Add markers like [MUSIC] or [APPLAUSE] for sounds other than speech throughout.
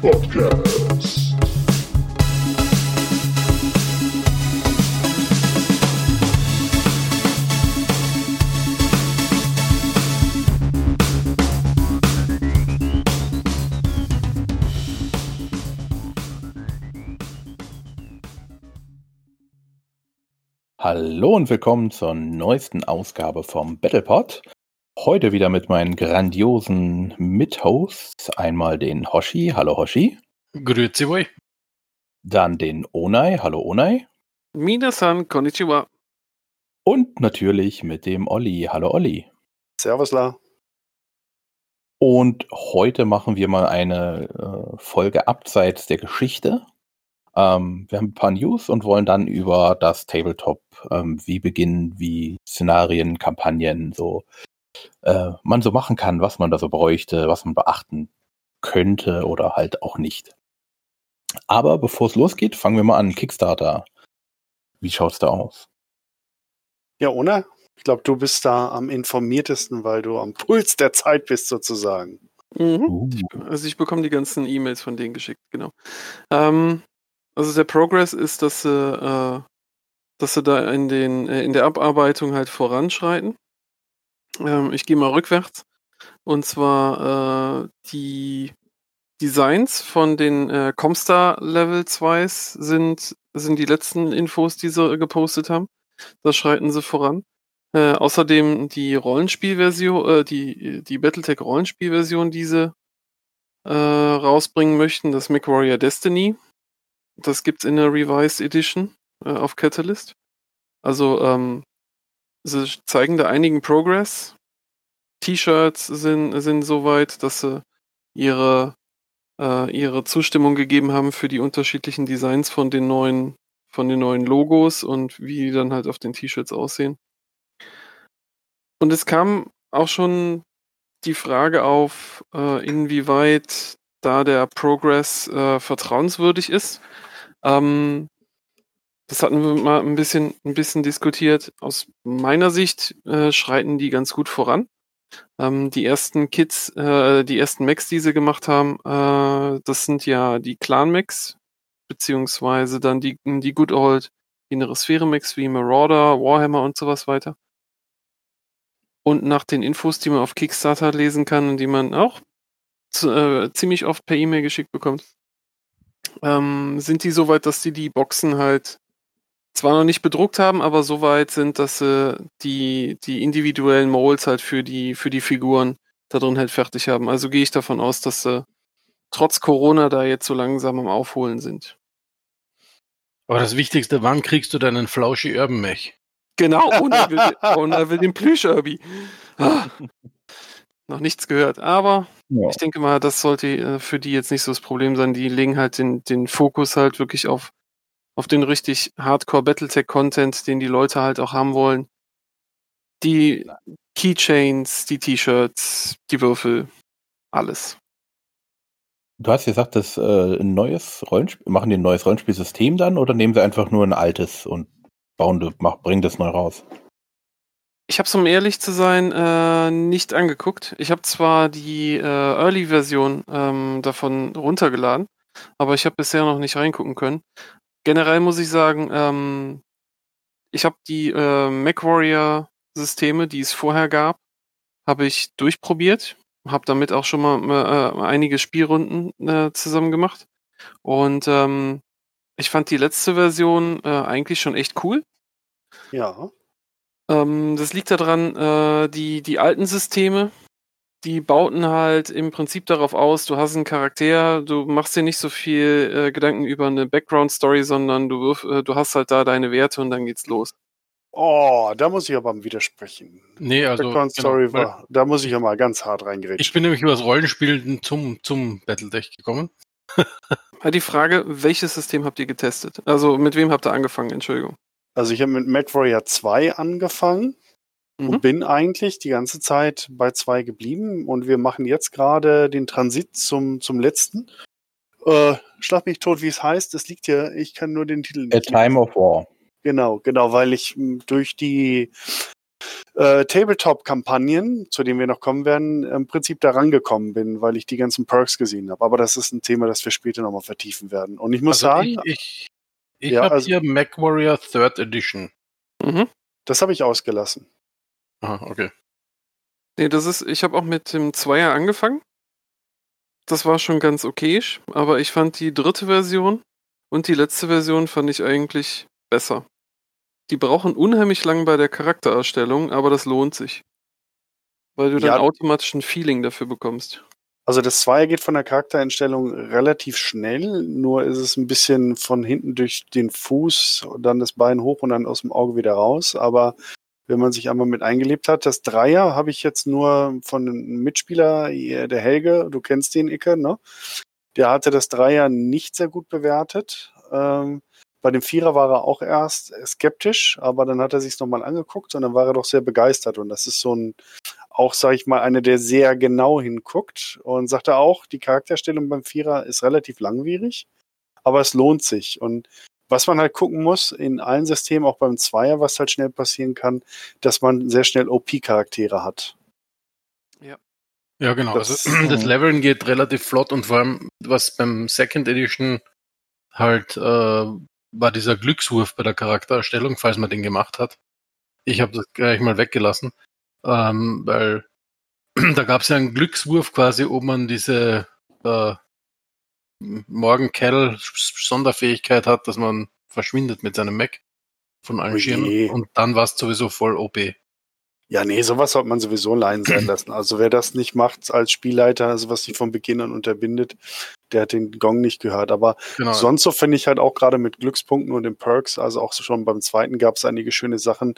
Podcast. Hallo und willkommen zur neuesten Ausgabe vom Battlepod. Heute wieder mit meinen grandiosen Mithosts. Einmal den Hoshi. Hallo Hoshi. Grüezi wohl. Dann den Onai. Hallo Onai. Minasan, konnichiwa. Und natürlich mit dem Olli. Hallo Olli. Servus, La. Und heute machen wir mal eine äh, Folge abseits der Geschichte. Ähm, wir haben ein paar News und wollen dann über das Tabletop, ähm, wie beginnen, wie Szenarien, Kampagnen, so äh, man so machen kann, was man da so bräuchte, was man beachten könnte oder halt auch nicht. Aber bevor es losgeht, fangen wir mal an. Kickstarter. Wie schaut's da aus? Ja, ohne? Ich glaube, du bist da am informiertesten, weil du am Puls der Zeit bist, sozusagen. Mhm. Uh, Also ich bekomme die ganzen E-Mails von denen geschickt, genau. Ähm, also der Progress ist, dass sie, äh, dass sie da in, den, äh, in der Abarbeitung halt voranschreiten. Ähm, ich gehe mal rückwärts. Und zwar äh, die Designs von den äh, Comstar Level 2s sind, sind die letzten Infos, die sie gepostet haben. Da schreiten sie voran. Äh, außerdem die Rollenspielversion, äh, die, die Battletech Rollenspielversion, die sie äh, rausbringen möchten, das MechWarrior Destiny. Das gibt's in der Revised Edition äh, auf Catalyst. Also ähm, sie zeigen da einigen Progress. T-Shirts sind, sind soweit, dass sie ihre, äh, ihre Zustimmung gegeben haben für die unterschiedlichen Designs von den neuen, von den neuen Logos und wie die dann halt auf den T-Shirts aussehen. Und es kam auch schon die Frage auf, äh, inwieweit da der Progress äh, vertrauenswürdig ist. Ähm, das hatten wir mal ein bisschen, ein bisschen diskutiert. Aus meiner Sicht äh, schreiten die ganz gut voran. Ähm, die ersten Kits, äh, die ersten Macs, die sie gemacht haben, äh, das sind ja die Clan-Macs, beziehungsweise dann die, die Good Old innere Sphäre-Macs wie Marauder, Warhammer und sowas weiter. Und nach den Infos, die man auf Kickstarter lesen kann und die man auch äh, ziemlich oft per E-Mail geschickt bekommt, ähm, sind die so weit, dass die die Boxen halt zwar noch nicht bedruckt haben, aber so weit sind, dass sie die, die individuellen Molds halt für die, für die Figuren da drin halt fertig haben. Also gehe ich davon aus, dass sie trotz Corona da jetzt so langsam am Aufholen sind. Aber das Wichtigste, wann kriegst du deinen Flauschi Urban Mech? Genau, [LAUGHS] und er will, und er will den Plüsch-Irby. Ah, noch nichts gehört, aber ja. ich denke mal, das sollte äh, für die jetzt nicht so das Problem sein. Die legen halt den, den Fokus halt wirklich auf, auf den richtig Hardcore Battletech-Content, den die Leute halt auch haben wollen. Die Keychains, die T-Shirts, die Würfel, alles. Du hast gesagt, das äh, ein neues Rollenspiel, machen die ein neues Rollenspielsystem dann oder nehmen sie einfach nur ein altes und bauen, mach, bringen das neu raus? Ich habe es, um ehrlich zu sein, äh, nicht angeguckt. Ich habe zwar die äh, Early-Version ähm, davon runtergeladen, aber ich habe bisher noch nicht reingucken können. Generell muss ich sagen, ähm, ich habe die äh, MacWarrior-Systeme, die es vorher gab, habe ich durchprobiert, habe damit auch schon mal äh, einige Spielrunden äh, zusammen gemacht. Und ähm, ich fand die letzte Version äh, eigentlich schon echt cool. Ja. Ähm, das liegt daran, äh, die, die alten Systeme, die bauten halt im Prinzip darauf aus, du hast einen Charakter, du machst dir nicht so viel äh, Gedanken über eine Background-Story, sondern du, wirf, äh, du hast halt da deine Werte und dann geht's los. Oh, da muss ich aber mal widersprechen. Nee, also. Background genau, Story weil war, da muss ich ja mal ganz hart ich reingerätschen. bin nämlich über das Rollenspiel zum, zum Battletech gekommen. [LAUGHS] Halt die Frage, welches System habt ihr getestet? Also mit wem habt ihr angefangen? Entschuldigung. Also ich habe mit MacWarrior 2 angefangen Mhm. und bin eigentlich die ganze Zeit bei 2 geblieben und wir machen jetzt gerade den Transit zum, zum letzten. Äh, schlag mich tot, wie es heißt. Es liegt hier, ich kann nur den Titel A nicht Time of War. Genau, genau, weil ich m, durch die äh, Tabletop-Kampagnen, zu denen wir noch kommen werden, im Prinzip da rangekommen bin, weil ich die ganzen Perks gesehen habe. Aber das ist ein Thema, das wir später nochmal vertiefen werden. Und ich muss Also sagen, ich, ich, ich Ja, habe also- hier MacWarrior Third Edition. Mhm. das habe ich ausgelassen. Aha, okay. Nee, das ist, ich habe auch mit dem Zweier angefangen. Das war schon ganz okayisch, aber ich fand die dritte Version und die letzte Version fand ich eigentlich besser. Die brauchen unheimlich lang bei der Charaktererstellung, aber das lohnt sich. Weil du dann Ja. automatisch ein Feeling dafür bekommst. Also das Zweier geht von der Charaktereinstellung relativ schnell, nur ist es ein bisschen von hinten durch den Fuß, und dann das Bein hoch und dann aus dem Auge wieder raus. Aber wenn man sich einmal mit eingelebt hat, das Dreier habe ich jetzt nur von einem Mitspieler, hier, der Helge, du kennst den Icke, ne? Der hatte das Dreier nicht sehr gut bewertet. Ähm, bei dem Vierer war er auch erst skeptisch, aber dann hat er sich nochmal angeguckt und dann war er doch sehr begeistert. Und das ist so ein, auch sage ich mal, einer, der sehr genau hinguckt und sagte auch, die Charakterstellung beim Vierer ist relativ langwierig, aber es lohnt sich. Und was man halt gucken muss, in allen Systemen, auch beim Zweier, was halt schnell passieren kann, dass man sehr schnell OP-Charaktere hat. Ja, genau. Das- also [CLEARS THROAT] das Leveln geht relativ flott und vor allem, was beim Second Edition halt äh, war dieser Glückswurf bei der Charaktererstellung, falls man den gemacht hat. Ich habe das gleich mal weggelassen, ähm, weil [CLEARS THROAT] da gab es ja einen Glückswurf quasi, ob man diese äh, Morgen-Kettle-Sonderfähigkeit hat, dass man verschwindet mit seinem Mac von allen. Schirmen und dann war es sowieso voll OP. Ja, nee, sowas sollte man sowieso allein sein lassen. Also wer das nicht macht als Spielleiter, also was sich von Beginn an unterbindet, der hat den Gong nicht gehört. Aber Genau. sonst so finde ich halt auch gerade mit Glückspunkten und den Perks, also auch schon beim zweiten gab es einige schöne Sachen,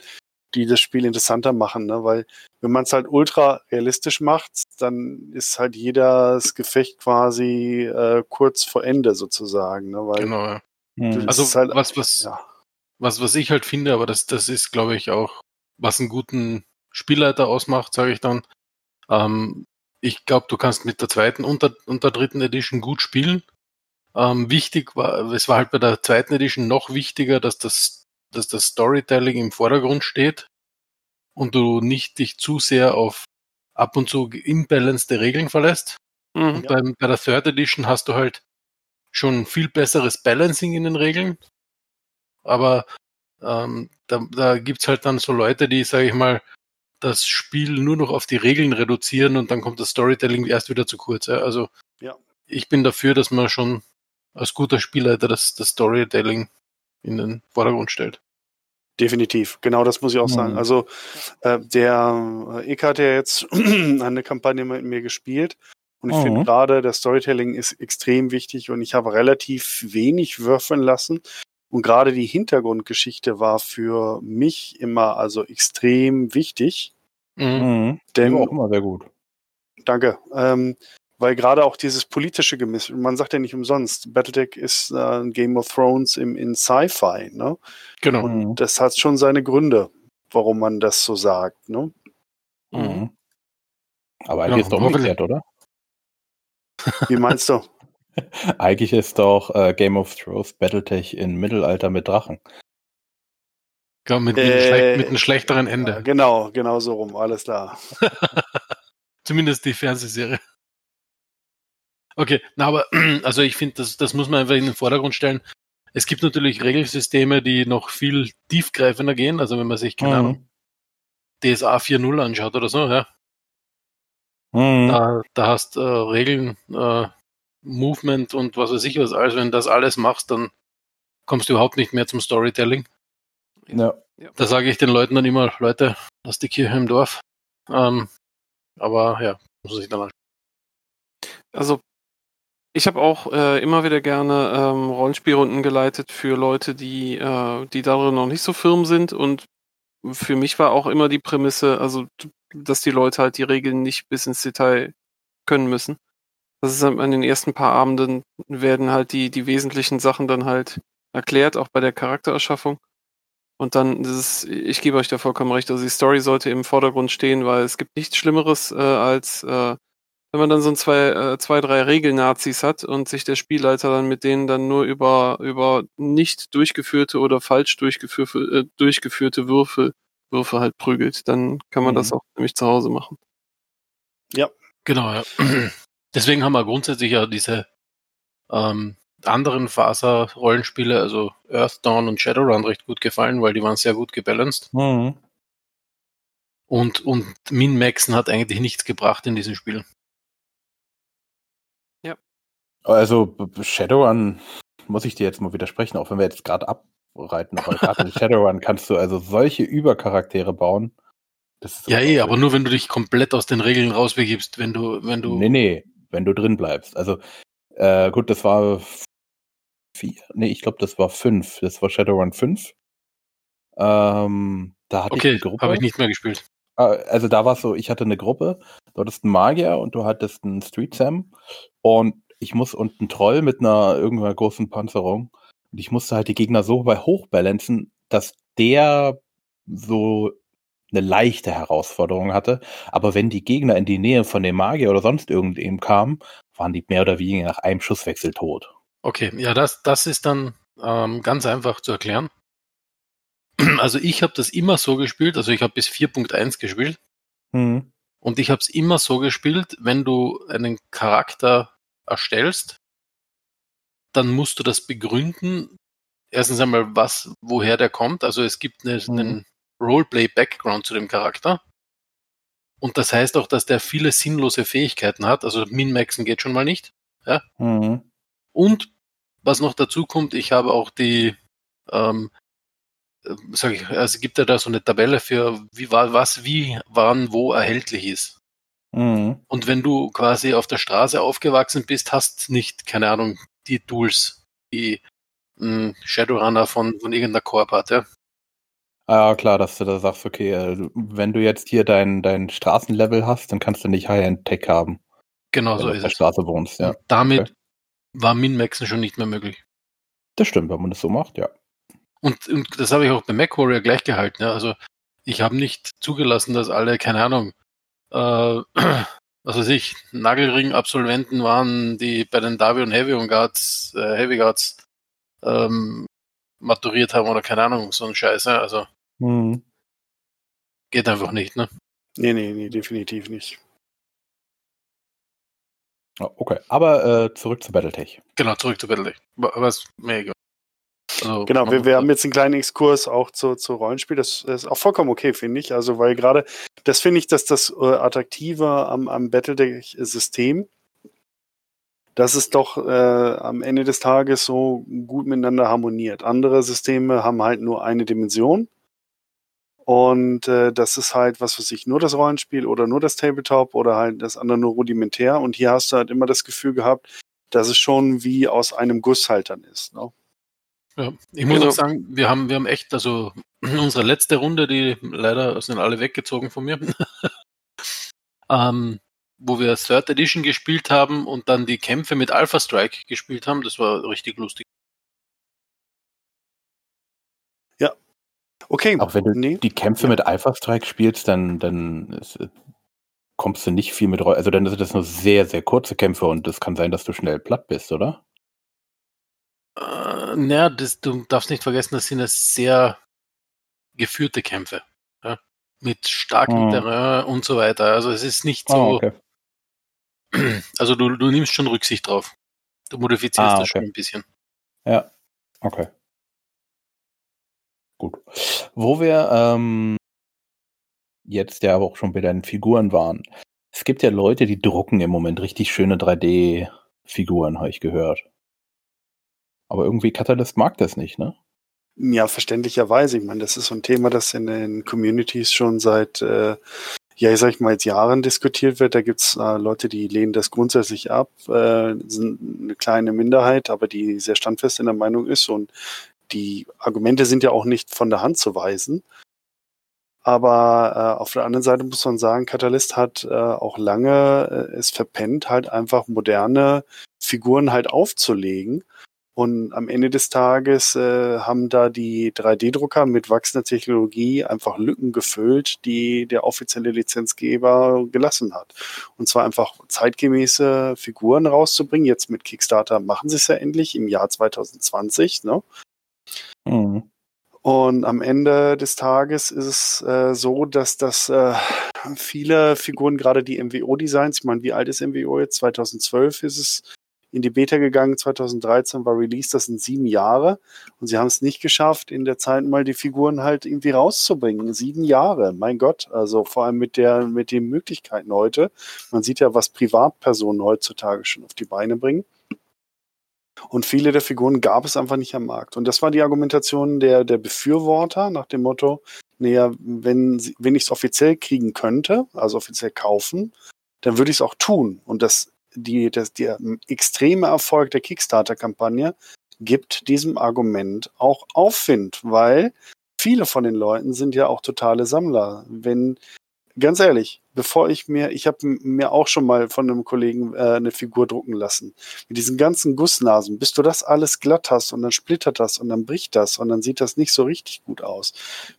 die das Spiel interessanter machen, ne? Weil wenn man es halt ultra realistisch macht, dann ist halt jedes Gefecht quasi äh, kurz vor Ende sozusagen, ne? Weil genau. Ja. Hm. Das Also halt- was, was, ja. was, was ich halt finde, aber das, das ist, glaube ich, auch, was einen guten Spielleiter ausmacht, sage ich dann. Ähm, ich glaube, du kannst mit der zweiten und der, und der dritten Edition gut spielen. Ähm, wichtig war, es war halt bei der zweiten Edition noch wichtiger, dass das, dass das Storytelling im Vordergrund steht und du nicht dich zu sehr auf ab und zu imbalanced Regeln verlässt. Mhm. Und beim, bei der Third Edition hast du halt schon viel besseres Balancing in den Regeln. Aber ähm, da, da gibt's halt dann so Leute, die, sage ich mal, das Spiel nur noch auf die Regeln reduzieren und dann kommt das Storytelling erst wieder zu kurz. Ja? Also Ja. ich bin dafür, dass man schon als guter Spielleiter das, das Storytelling in den Vordergrund stellt. Definitiv, genau das muss ich auch Mhm. sagen. Also äh, der Eka hat ja jetzt [CLEARS THROAT] eine Kampagne mit mir gespielt und ich Mhm. finde gerade, das Storytelling ist extrem wichtig und ich habe relativ wenig würfeln lassen und gerade die Hintergrundgeschichte war für mich immer also extrem wichtig, Mhm. Mhm. denn war auch immer sehr gut. Danke. Ähm, weil gerade auch dieses politische Gemisch, man sagt ja nicht umsonst, Battletech ist äh, ein Game of Thrones im, in Sci-Fi, ne? Genau. Mhm. Und das hat schon seine Gründe, warum man das so sagt, ne? Mhm. Aber Ja, eigentlich ist doch umgekehrt, oder? Wie meinst du? [LAUGHS] Eigentlich ist doch äh, Game of Thrones Battletech in Mittelalter mit Drachen. Ja, mit, Äh, mit einem schlechteren Ende. genau, genau so rum, alles klar. [LAUGHS] Zumindest die Fernsehserie. Okay, na, aber [CLEARS THROAT] also ich finde, das, das muss man einfach in den Vordergrund stellen. Es gibt natürlich Regelsysteme, die noch viel tiefgreifender gehen. Also wenn man sich, keine Mhm. Ahnung, DSA 4.0 anschaut oder so, ja. Mhm. Da, da hast äh, Regeln, äh, Movement und was weiß ich was. Also wenn du das alles machst, dann kommst du überhaupt nicht mehr zum Storytelling. Ja. Da sage ich den Leuten dann immer, Leute, lass die Kirche im Dorf. Ähm, aber ja, muss man sich dann anschauen. Also, ich habe auch äh, immer wieder gerne ähm, Rollenspielrunden geleitet für Leute, die, äh, die darin noch nicht so firm sind. Und für mich war auch immer die Prämisse, also, dass die Leute halt die Regeln nicht bis ins Detail können müssen. Das ist an den ersten paar Abenden werden halt die, die wesentlichen Sachen dann halt erklärt, auch bei der Charaktererschaffung. Und dann, das ist, ich gebe euch da vollkommen recht, also die Story sollte im Vordergrund stehen, weil es gibt nichts Schlimmeres äh, als äh, wenn man dann so ein zwei, äh, zwei drei Regelnazis hat und sich der Spielleiter dann mit denen dann nur über, über nicht durchgeführte oder falsch durchgeführte, äh, durchgeführte Würfel Würfe halt prügelt. Dann kann man Mhm. das auch nämlich zu Hause machen. Genau, ja. [CLEARS THROAT] Deswegen haben wir grundsätzlich ja diese ähm, anderen Faser-Rollenspiele, also Earth Dawn und Shadowrun, recht gut gefallen, weil die waren sehr gut gebalanced. Mhm. Und, und Min-Maxen hat eigentlich nichts gebracht in diesem Spiel. Also Shadowrun muss ich dir jetzt mal widersprechen, auch wenn wir jetzt gerade abreiten, aber [LAUGHS] gerade in Shadowrun kannst du also solche Übercharaktere bauen. Ja, eh, aber nur wenn du dich komplett aus den Regeln rausbegibst, wenn du, wenn du. Nee, nee, wenn du drin bleibst. Also, äh, gut, das war vier, nee, ich glaube, das war fünf. Das war Shadowrun 5. Ähm, da hatte ich Okay, eine Gruppe. habe ich nicht mehr gespielt. Ah, Also da war es so, ich hatte eine Gruppe, du hattest einen Magier und du hattest einen Street Sam und ich muss und einen Troll mit einer irgendeiner großen Panzerung und ich musste halt die Gegner so bei hochbalancen, dass der so eine leichte Herausforderung hatte, aber wenn die Gegner in die Nähe von dem Magier oder sonst irgendwem kamen, waren die mehr oder weniger nach einem Schusswechsel tot. Okay, ja, das, das ist dann ähm, ganz einfach zu erklären. [CLEARS THROAT] Also ich habe das immer so gespielt, also ich habe bis 4.1 gespielt Mhm. und ich habe es immer so gespielt, wenn du einen Charakter erstellst, dann musst du das begründen. Erstens einmal, was, woher der kommt. Also es gibt eine, Mhm. einen Roleplay-Background zu dem Charakter. Und das heißt auch, dass der viele sinnlose Fähigkeiten hat. Also Min-Maxen geht schon mal nicht. Mhm. Und was noch dazu kommt, ich habe auch die, ähm, äh, sag ich, also gibt ja da so eine Tabelle für wie war was, wie, wann, wo erhältlich ist. Mhm. Und wenn du quasi auf der Straße aufgewachsen bist, hast nicht, keine Ahnung, die Tools, die mh, Shadowrunner von, von irgendeiner Corp hat, ja. Ah, klar, dass du da sagst, okay, äh, wenn du jetzt hier dein, dein Straßenlevel hast, dann kannst du nicht High-End-Tech haben, Genau wenn so du auf ist der es. Straße wohnst, ja. Und damit okay. war Min-Maxen schon nicht mehr möglich. Das stimmt, wenn man das so macht, ja. Und, und das habe ich auch bei MacWarrior gleich gehalten. Ja. Also ich habe nicht zugelassen, dass alle, keine Ahnung, äh, [CLEARS THROAT] was weiß ich, Nagelring-Absolventen waren, die bei den Davi und Heavy und Guards, äh, Heavy Guards ähm, maturiert haben oder keine Ahnung, so ein Scheiß. Ja. Also Mhm. geht einfach nicht, ne? Nee, nee, nee, definitiv nicht. Ja, Okay, aber äh, zurück zu Battletech. Genau, zurück zu Battletech. Aber aber ist mir egal. Also, Genau, man wir, wir haben jetzt einen kleinen Exkurs auch zu, zu Rollenspiel. Das ist auch vollkommen okay, finde ich. Also, weil gerade, das finde ich, dass das äh, Attraktive am, am Battletech-System, dass es doch äh, am Ende des Tages so gut miteinander harmoniert. Andere Systeme haben halt nur eine Dimension. Und äh, das ist halt, was weiß ich, nur das Rollenspiel oder nur das Tabletop oder halt das andere nur rudimentär. Und hier hast du halt immer das Gefühl gehabt, dass es schon wie aus einem Guss halt dann ist. Ne? Ja, ich muss Genau. auch sagen, wir haben, wir haben echt, also [CLEARS THROAT] unsere letzte Runde, die leider sind alle weggezogen von mir, [LAUGHS] ähm, wo wir Third Edition gespielt haben und dann die Kämpfe mit Alpha Strike gespielt haben, das war richtig lustig. Okay. Auch wenn du Nee. die Kämpfe Ja. mit Alpha Strike spielst, dann, dann ist, äh, kommst du nicht viel mit. Also dann sind das nur sehr, sehr kurze Kämpfe und es kann sein, dass du schnell platt bist, oder? Äh, naja, das, du darfst nicht vergessen, das sind ja sehr geführte Kämpfe. Ja? Mit starkem Mhm. Terrain und so weiter. Also es ist nicht Ah, so, okay. [CLEARS THROAT] also du, du nimmst schon Rücksicht drauf. Du modifizierst Ah, das schon okay. ein bisschen. Ja, okay. Gut. Wo wir ähm, jetzt ja aber auch schon bei deinen Figuren waren. Es gibt ja Leute, die drucken im Moment richtig schöne 3D-Figuren, habe ich gehört. Aber irgendwie Catalyst mag das nicht, ne? Ja, verständlicherweise. Ich meine, das ist so ein Thema, das in den Communities schon seit, äh, ja, ich sag mal, jetzt Jahren diskutiert wird. Da gibt's äh, Leute, die lehnen das grundsätzlich ab, äh, sind eine kleine Minderheit, aber die sehr standfest in der Meinung ist. Und die Argumente sind ja auch nicht von der Hand zu weisen. Aber äh, auf der anderen Seite muss man sagen, Catalyst hat äh, auch lange äh, es verpennt, halt einfach moderne Figuren halt aufzulegen. Und am Ende des Tages äh, haben da die 3D-Drucker mit wachsender Technologie einfach Lücken gefüllt, die der offizielle Lizenzgeber gelassen hat. Und zwar einfach zeitgemäße Figuren rauszubringen. Jetzt mit Kickstarter machen sie es ja endlich im Jahr 2020. Ne? Mhm. Und am Ende des Tages ist es äh, so, dass das äh, viele Figuren, gerade die MWO-Designs, ich meine, wie alt ist MWO jetzt? 2012 ist es in die Beta gegangen, 2013 war Release, das sind sieben Jahre. Und sie haben es nicht geschafft, in der Zeit mal die Figuren halt irgendwie rauszubringen. Sieben Jahre, mein Gott. Also vor allem mit der, mit den Möglichkeiten heute. Man sieht ja, was Privatpersonen heutzutage schon auf die Beine bringen. Und viele der Figuren gab es einfach nicht am Markt. Und das war die Argumentation der, der Befürworter nach dem Motto, naja, wenn, wenn ich es offiziell kriegen könnte, also offiziell kaufen, dann würde ich es auch tun. Und das die, das, der extreme Erfolg der Kickstarter-Kampagne gibt diesem Argument auch Aufwind, weil viele von den Leuten sind ja auch totale Sammler. Wenn ganz ehrlich, bevor ich mir, ich habe mir auch schon mal von einem Kollegen äh, eine Figur drucken lassen. Mit diesen ganzen Gussnasen, bis du das alles glatt hast und dann splittert das und dann bricht das und dann sieht das nicht so richtig gut aus.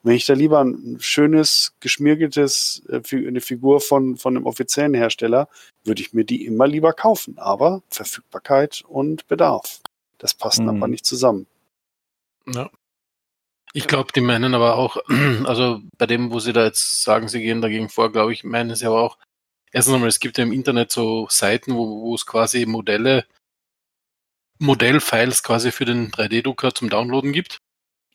Wenn ich da lieber ein schönes, geschmirgeltes, äh, eine Figur von, von einem offiziellen Hersteller, würde ich mir die immer lieber kaufen. Aber Verfügbarkeit und Bedarf. Das passt mhm. aber nicht zusammen. Ja. Ich glaube, die meinen aber auch, [CLEARS THROAT] also bei dem, wo sie da jetzt sagen, sie gehen dagegen vor, glaube ich, meinen sie aber auch, erstens einmal, es gibt ja im Internet so Seiten, wo, wo es quasi Modelle, Modellfiles quasi für den 3D-Drucker zum Downloaden gibt.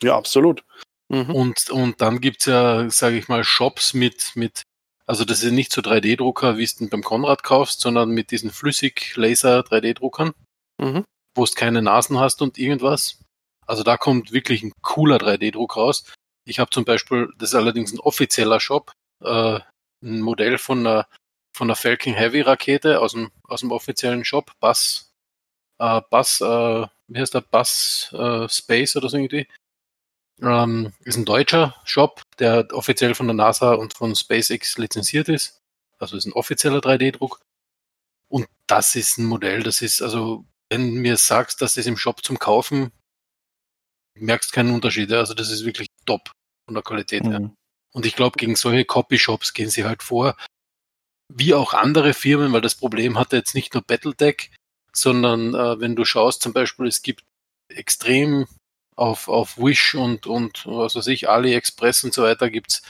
Ja, absolut. Mhm. Und, und dann gibt's ja, sage ich mal, Shops mit, mit, also das ist nicht so 3D-Drucker, wie es du beim Konrad kaufst, sondern mit diesen Flüssig-Laser-3D-Druckern, mhm. wo du keine Nasen hast und irgendwas. Also da kommt wirklich ein cooler 3D-Druck raus. Ich habe zum Beispiel, das ist allerdings ein offizieller Shop, äh, ein Modell von einer, von einer Falcon Heavy Rakete aus dem, aus dem offiziellen Shop, Bus, äh, Bus, äh, wie heißt der, Bus äh, Space oder so irgendwie. Ähm, ist ein deutscher Shop, der offiziell von der NASA und von SpaceX lizenziert ist. Also ist ein offizieller 3D-Druck. Und das ist ein Modell, das ist, also, wenn du mir sagst, dass das im Shop zum Kaufen merkst keinen Unterschied. Also das ist wirklich top von der Qualität mhm. her. Und ich glaube, gegen solche Copyshops gehen sie halt vor, wie auch andere Firmen, weil das Problem hatte jetzt nicht nur Battletech, sondern äh, wenn du schaust, zum Beispiel, es gibt extrem auf, auf Wish und, und was weiß ich, AliExpress und so weiter gibt's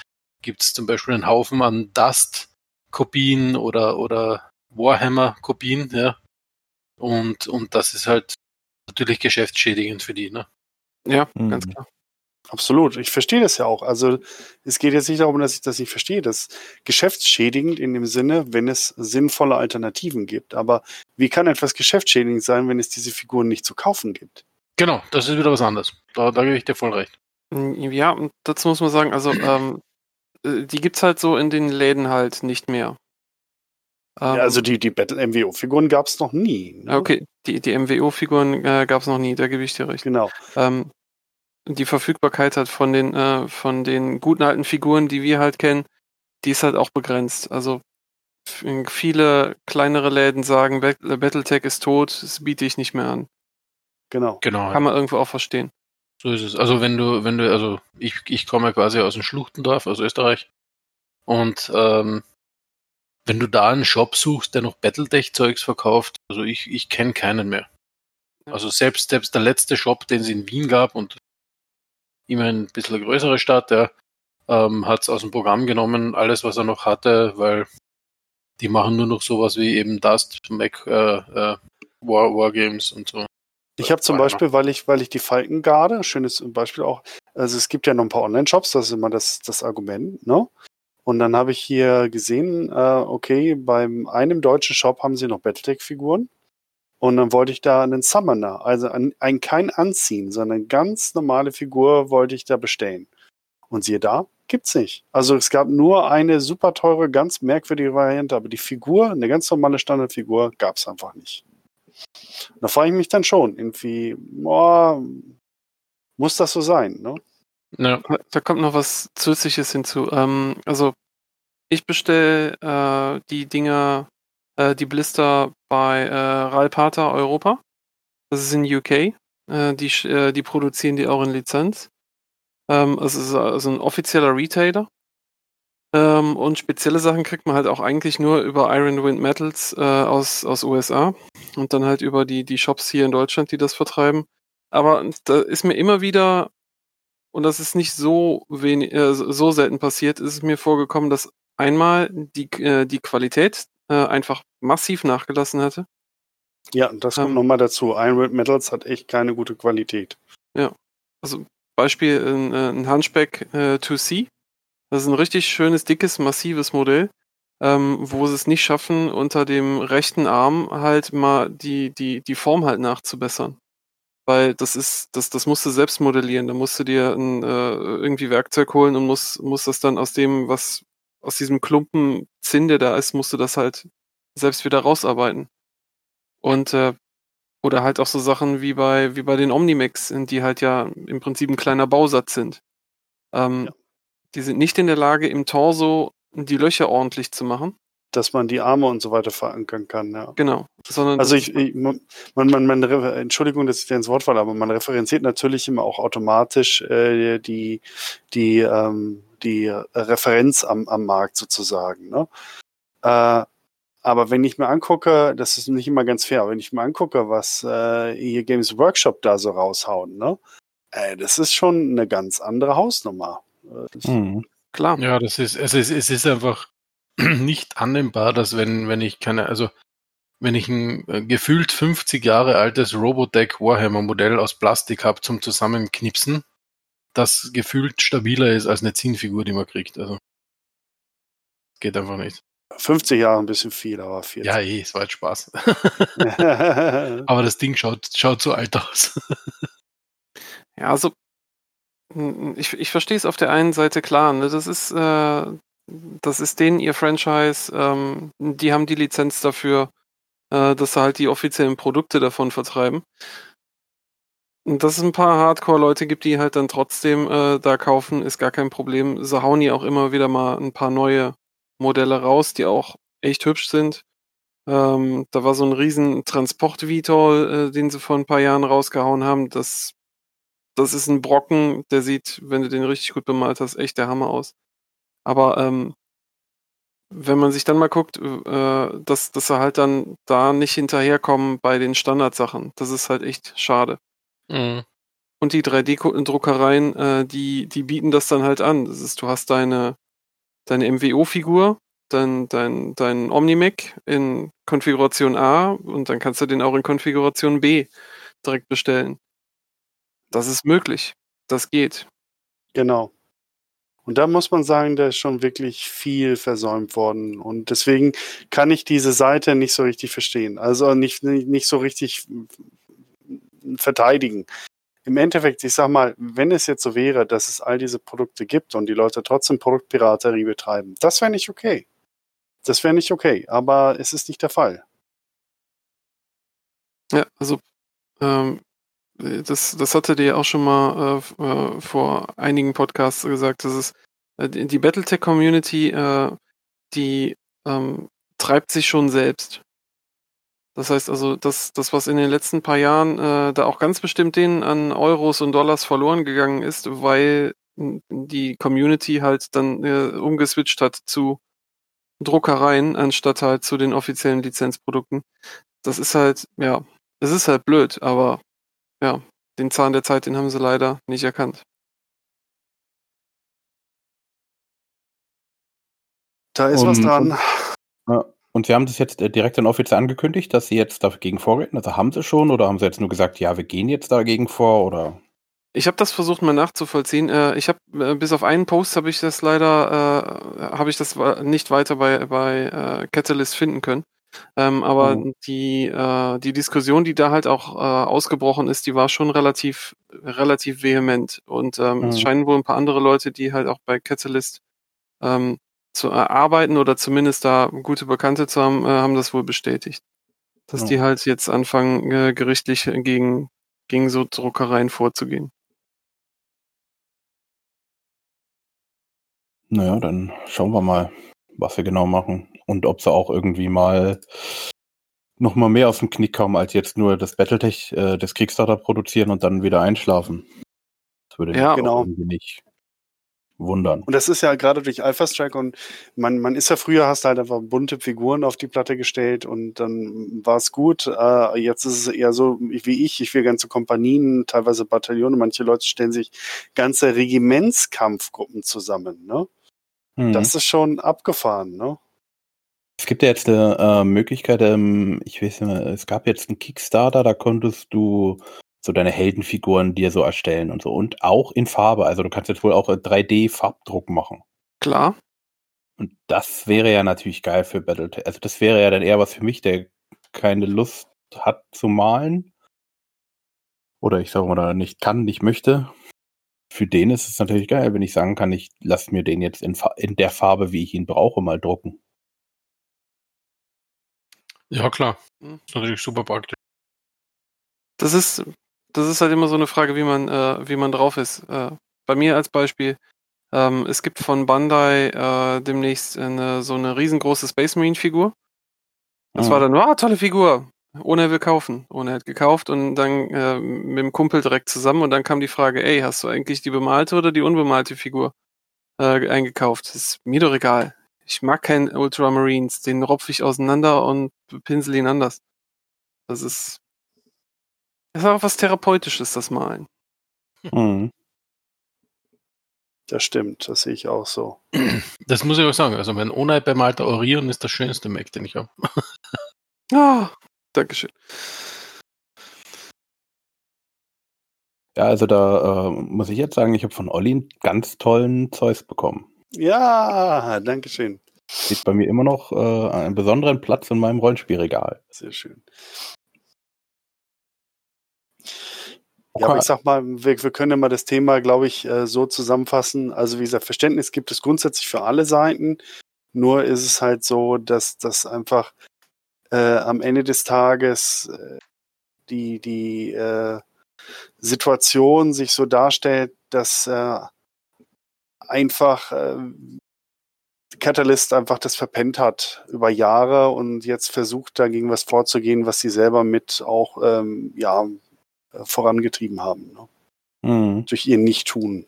gibt's zum Beispiel einen Haufen an Dust-Kopien oder, oder Warhammer-Kopien, ja. Und, und das ist halt natürlich geschäftsschädigend für die, ne? Ja, mhm. ganz klar. Absolut. Ich verstehe das ja auch. Also es geht jetzt nicht darum, dass ich das nicht verstehe. Das ist geschäftsschädigend in dem Sinne, wenn es sinnvolle Alternativen gibt. Aber wie kann etwas geschäftsschädigend sein, wenn es diese Figuren nicht zu kaufen gibt? Genau, das ist wieder was anderes. Da, da gebe ich dir voll recht. Mm, ja, und dazu muss man sagen, also ähm, äh, die gibt es halt so in den Läden halt nicht mehr. Ähm, ja, also die, die Battle-MWO-Figuren gab es noch nie. Ne? Okay, die, die MWO-Figuren äh, gab es noch nie, da gebe ich dir recht. Genau. Ähm, die Verfügbarkeit halt von den, äh, von den guten alten Figuren, die wir halt kennen, die ist halt auch begrenzt. Also viele kleinere Läden sagen, Battletech ist tot, das biete ich nicht mehr an. Genau. genau. Kann man irgendwo auch verstehen. So ist es. Also wenn du, wenn du, also ich, ich komme quasi aus dem Schluchtendorf, aus Österreich. Und ähm, wenn du da einen Shop suchst, der noch Battletech-Zeugs verkauft, also ich, ich kenne keinen mehr. Also selbst, selbst der letzte Shop, den es in Wien gab und immerhin ein bisschen größere Stadt, der ähm, hat es aus dem Programm genommen, alles was er noch hatte, weil die machen nur noch sowas wie eben Dust, Mac, äh, äh, War, Wargames und so. Ich habe zum Beispiel, weil ich, weil ich die Falkengarde, schönes Beispiel auch, also es gibt ja noch ein paar Online-Shops, das ist immer das, das Argument, ne? Und dann habe ich hier gesehen, äh, okay, beim einem deutschen Shop haben sie noch Battletech-Figuren. Und dann wollte ich da einen Summoner, also ein, ein kein Anziehen, sondern eine ganz normale Figur wollte ich da bestellen. Und siehe da, gibt's nicht. Also es gab nur eine super teure, ganz merkwürdige Variante, aber die Figur, eine ganz normale Standardfigur, gab's einfach nicht. Da frage ich mich dann schon, irgendwie, boah, muss das so sein, ne? Ja. Da kommt noch was Zusätzliches hinzu. Ähm, also ich bestelle äh, die Dinger, äh, die Blister bei äh, Ralpata Europa. Das ist in UK. Äh, die, äh, die produzieren die auch in Lizenz. Ähm, es ist also ein offizieller Retailer. Ähm, und spezielle Sachen kriegt man halt auch eigentlich nur über Iron Wind Metals äh, aus, aus USA und dann halt über die, die Shops hier in Deutschland, die das vertreiben. Aber da ist mir immer wieder und das ist nicht so wenig, äh, so selten passiert, ist es mir vorgekommen, dass einmal die, äh, die Qualität äh, einfach massiv nachgelassen hatte. Ja, das kommt Ähm. nochmal dazu. Iron Red Metals hat echt keine gute Qualität. Also Beispiel ein, äh, ein Hunchback äh, 2C. Das ist ein richtig schönes, dickes, massives Modell, ähm, wo sie es nicht schaffen, unter dem rechten Arm halt mal die, die, die Form halt nachzubessern. Weil das ist, das, das musst du selbst modellieren. Da musst du dir ein, äh, irgendwie Werkzeug holen und musst, musst das dann aus dem, was aus diesem Klumpen Zinn, der da ist, musst du das halt selbst wieder rausarbeiten. Und äh, oder halt auch so Sachen wie bei, wie bei den Omnimax, die halt ja im Prinzip ein kleiner Bausatz sind. Ähm, Ja. Die sind nicht in der Lage, im Torso die Löcher ordentlich zu machen. Dass man die Arme und so weiter verankern kann, ja. Genau. Sondern Also ich, ich man, man, man, Entschuldigung, dass ich dir ins Wort falle, aber man referenziert natürlich immer auch automatisch äh, die, die, ähm, die Referenz am, am Markt sozusagen. Ne? Äh, aber wenn ich mir angucke, das ist nicht immer ganz fair, aber wenn ich mir angucke, was äh, hier Games Workshop da so raushauen, ne? Äh, das ist schon eine ganz andere Hausnummer. Äh, Mhm. klar. Ja, das ist, es ist, es ist einfach [CLEARS THROAT] nicht annehmbar, dass wenn, wenn ich keine, also wenn ich ein äh, gefühlt 50 Jahre altes Robotech Warhammer Modell aus Plastik habe zum Zusammenknipsen, das gefühlt stabiler ist als eine Zinnfigur, die man kriegt. Also geht einfach nicht. 50 Jahre ein bisschen viel, aber 40. Ja, eh, es war jetzt Spaß. [LAUGHS] [LAUGHS] Aber das Ding schaut, schaut so alt aus. Ja, also ich, ich verstehe es auf der einen Seite klar. Ne? Das ist äh, das ist denen ihr Franchise. Ähm, die haben die Lizenz dafür, äh, dass sie halt die offiziellen Produkte davon vertreiben. Dass es ein paar Hardcore-Leute gibt, die halt dann trotzdem äh, da kaufen, ist gar kein Problem. Sie hauen ja auch immer wieder mal ein paar neue Modelle raus, die auch echt hübsch sind. Ähm, da war so ein riesen Transport-Vitol, äh, den sie vor ein paar Jahren rausgehauen haben. Das, das ist ein Brocken, der sieht, wenn du den richtig gut bemalt hast, echt der Hammer aus. Aber ähm, wenn man sich dann mal guckt, äh, dass, dass sie halt dann da nicht hinterherkommen bei den Standardsachen, das ist halt echt schade. Mhm. Und die 3D-Druckereien, äh, die, die bieten das dann halt an. Das ist, du hast deine, deine MWO-Figur, dein, dein, dein Omnimac in Konfiguration A und dann kannst du den auch in Konfiguration B direkt bestellen. Das ist möglich. Das geht. Genau. Und da muss man sagen, da ist schon wirklich viel versäumt worden. Und deswegen kann ich diese Seite nicht so richtig verstehen. Also nicht, nicht, nicht so richtig verteidigen. Im Endeffekt, ich sag mal, wenn es jetzt so wäre, dass es all diese Produkte gibt und die Leute trotzdem Produktpiraterie betreiben, das wäre nicht okay. Das wäre nicht okay, aber es ist nicht der Fall. Ja, also ähm, das, das hatte dir auch schon mal äh, äh, vor einigen Podcasts gesagt, dass es äh, die Battletech-Community, äh, die ähm, treibt sich schon selbst. Das heißt also, das, das was in den letzten paar Jahren äh, da auch ganz bestimmt denen an Euros und Dollars verloren gegangen ist, weil die Community halt dann äh, umgeswitcht hat zu Druckereien, anstatt halt zu den offiziellen Lizenzprodukten. Das ist halt, ja, es ist halt blöd, aber ja, den Zahn der Zeit, den haben sie leider nicht erkannt. Da ist was Und- dran. Ja. Und Sie haben das jetzt äh, direkt dann offiziell angekündigt, dass Sie jetzt dagegen vorgehen? Also haben Sie schon oder haben Sie jetzt nur gesagt, ja, wir gehen jetzt dagegen vor oder? Ich habe das versucht mal nachzuvollziehen. Äh, ich habe äh, bis auf einen Post habe ich das leider habe ich das nicht weiter bei bei Catalyst finden können. Ähm, aber Mhm. die die Diskussion, die da halt auch ausgebrochen ist, die war schon relativ relativ vehement und ähm, es Mhm. scheinen wohl ein paar andere Leute, die halt auch bei Catalyst ähm, zu arbeiten oder zumindest da gute Bekannte zu haben, äh, haben das wohl bestätigt, dass Ja. die halt jetzt anfangen äh, gerichtlich gegen gegen so Druckereien vorzugehen. Naja, dann schauen wir mal, was wir genau machen und ob sie auch irgendwie mal noch mal mehr aus dem Knick kommen, als jetzt nur das Battletech, äh, das Kickstarter produzieren und dann wieder einschlafen. Das würde Ja, genau. irgendwie nicht. Wundern. Und das ist ja gerade durch Alpha Strike und man, man ist ja früher, hast halt einfach bunte Figuren auf die Platte gestellt und dann war es gut. Äh, jetzt ist es eher so wie ich, ich will ganze Kompanien, teilweise Bataillone, manche Leute stellen sich ganze Regimentskampfgruppen zusammen, ne? Mhm. Das ist schon abgefahren, ne? Es gibt ja jetzt eine äh, Möglichkeit, ähm, ich weiß nicht mehr, es gab jetzt einen Kickstarter, da konntest du so deine Heldenfiguren dir so erstellen und so. Und auch in Farbe. Also du kannst jetzt wohl auch 3D-Farbdruck machen. Klar. Und das wäre ja natürlich geil für Battletech. Also das wäre ja dann eher was für mich, der keine Lust hat zu malen. Oder ich sage mal, nicht kann, nicht möchte. Für den ist es natürlich geil, wenn ich sagen kann, ich lasse mir den jetzt in, in der Farbe, wie ich ihn brauche, mal drucken. Ja, klar. Hm. Ist natürlich super praktisch. Das ist, das ist halt immer so eine Frage, wie man, äh, wie man drauf ist. Äh, bei mir als Beispiel, ähm, es gibt von Bandai äh, demnächst eine, so eine riesengroße Space Marine Figur. Das Mhm. war dann, ah, tolle Figur. Ohne er will kaufen. Ohne er hat gekauft und dann äh, mit dem Kumpel direkt zusammen und dann kam die Frage, ey, hast du eigentlich die bemalte oder die unbemalte Figur äh, eingekauft? Das ist mir doch egal. Ich mag keinen Ultramarines, den ropf ich auseinander und pinsel ihn anders. Das ist, das ist auch was Therapeutisches, das Malen. Mhm. Das stimmt, das sehe ich auch so. Das muss ich auch sagen. Also mein ohne bemalter Orion ist der schönste Mac, den ich habe. [LAUGHS] Ah, Dankeschön. Ja, also da äh, muss ich jetzt sagen, ich habe von Olli einen ganz tollen Zeus bekommen. Ja, danke schön. Sieht bei mir immer noch äh, einen besonderen Platz in meinem Rollenspielregal. Sehr schön. Ja, aber ich sag mal, wir, wir können ja mal das Thema, glaube ich, äh, so zusammenfassen. Also wie gesagt, Verständnis gibt es grundsätzlich für alle Seiten. Nur ist es halt so, dass das einfach äh, am Ende des Tages äh, die, die äh, Situation sich so darstellt, dass äh, einfach äh, Catalyst einfach das verpennt hat über Jahre und jetzt versucht dagegen was vorzugehen, was sie selber mit auch ähm, ja, äh, vorangetrieben haben. Ne? Mhm. Durch ihr Nicht-Tun.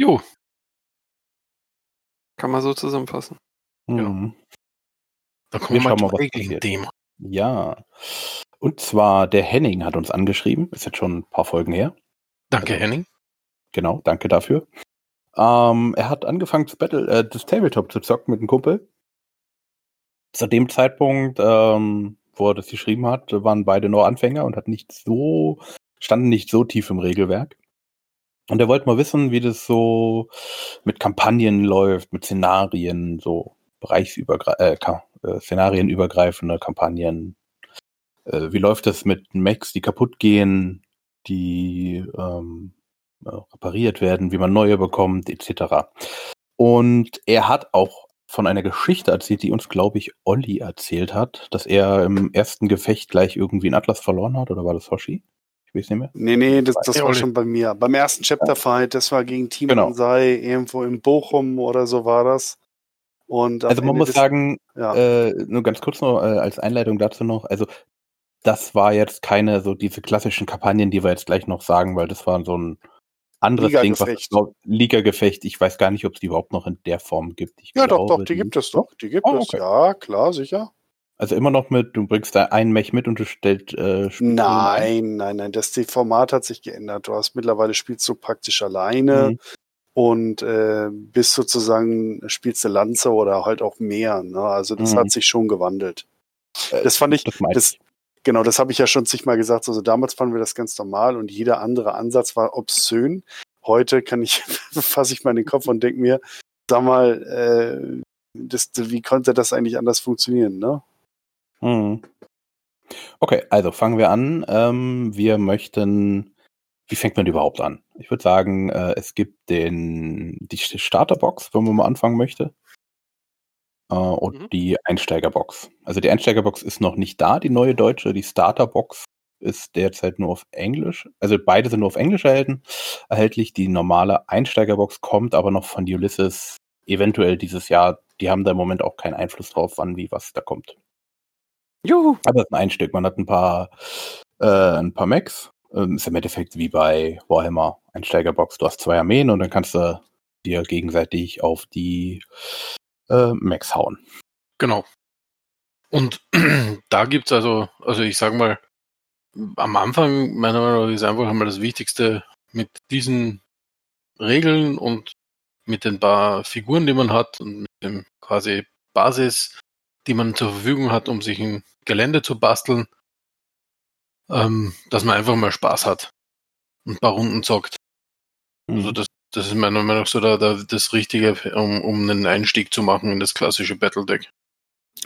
Jo, Kann man so zusammenfassen. Mhm. da Wir kommen wir mal mal, passiert. Thema. Ja. Und zwar der Henning hat uns angeschrieben. Ist jetzt schon ein paar Folgen her. Danke, Also- Henning. Genau, danke dafür. Ähm, er hat angefangen, das, Battle, äh, das Tabletop zu zocken mit einem Kumpel. Zu dem Zeitpunkt, ähm, wo er das geschrieben hat, waren beide nur Anfänger und hat nicht so, standen nicht so tief im Regelwerk. Und er wollte mal wissen, wie das so mit Kampagnen läuft, mit Szenarien, so bereichsübergreifende, äh, äh, szenarienübergreifende Kampagnen. Äh, wie läuft das mit Mechs, die kaputt gehen, die ähm, äh, repariert werden, wie man neue bekommt, etc. Und er hat auch von einer Geschichte erzählt, die uns, glaube ich, Olli erzählt hat, dass er im ersten Gefecht gleich irgendwie einen Atlas verloren hat, oder war das Hoshi? Ich weiß nicht mehr. Nee, nee, das, das war schon bei mir. Beim ersten Chapter-Fight, das war gegen Team Genau. Ansai, irgendwo in Bochum oder so war das. Und Also man Ende muss sagen, ja. äh, nur ganz kurz noch äh, als Einleitung dazu noch, also das war jetzt keine so diese klassischen Kampagnen, die wir jetzt gleich noch sagen, weil das war so ein anderes Ding, was Liga-Gefecht. glaub- Liga-Gefecht. Ich weiß gar nicht, ob es die überhaupt noch in der Form gibt. Ich ja, doch, glaube, doch, die gibt es doch. Die gibt Oh, es, okay. ja, klar, sicher. Also immer noch mit, du bringst da einen Mech mit und du stellst äh? Nein, nein, nein, das Format hat sich geändert. Du hast mittlerweile spielst du praktisch alleine Mhm. und äh, bist sozusagen, spielst du Lanze oder halt auch mehr. Ne? Also das Mhm. hat sich schon gewandelt. Äh, Das fand ich, das das, ich. Genau, das habe ich ja schon zigmal gesagt. Also damals fanden wir das ganz normal und jeder andere Ansatz war obszön. Heute kann ich, [LAUGHS] fasse ich mal in den Kopf und denke mir, sag mal, äh, das, wie konnte das eigentlich anders funktionieren, ne? Mhm. Okay, also fangen wir an. Ähm, wir möchten, wie fängt man überhaupt an? Ich würde sagen, äh, es gibt den, die Starterbox, wenn man mal anfangen möchte. Äh, und Mhm. die Einsteigerbox. Also die Einsteigerbox ist noch nicht da, die neue deutsche. Die Starterbox ist derzeit nur auf Englisch. Also beide sind nur auf Englisch erhalten, erhältlich. Die normale Einsteigerbox kommt aber noch von Ulysses eventuell dieses Jahr. Die haben da im Moment auch keinen Einfluss drauf, wann, wie, was da kommt. Juhu. Aber es ist ein Stück. Man hat ein paar äh, ein paar Mechs. Ähm, ist im Endeffekt wie bei Warhammer Einsteigerbox. Du hast zwei Armeen und dann kannst du dir gegenseitig auf die äh, Mechs hauen. Genau. Und [CLEARS THROAT] da gibt's also, also ich sag mal, am Anfang, meiner Meinung nach, ist einfach einmal das Wichtigste mit diesen Regeln und mit den paar Figuren, die man hat und mit dem quasi Basis, die man zur Verfügung hat, um sich ein Gelände zu basteln, ähm, dass man einfach mal Spaß hat und ein paar Runden zockt. Also das, das ist meiner Meinung nach so da, da das Richtige, um, um einen Einstieg zu machen in das klassische Battledeck.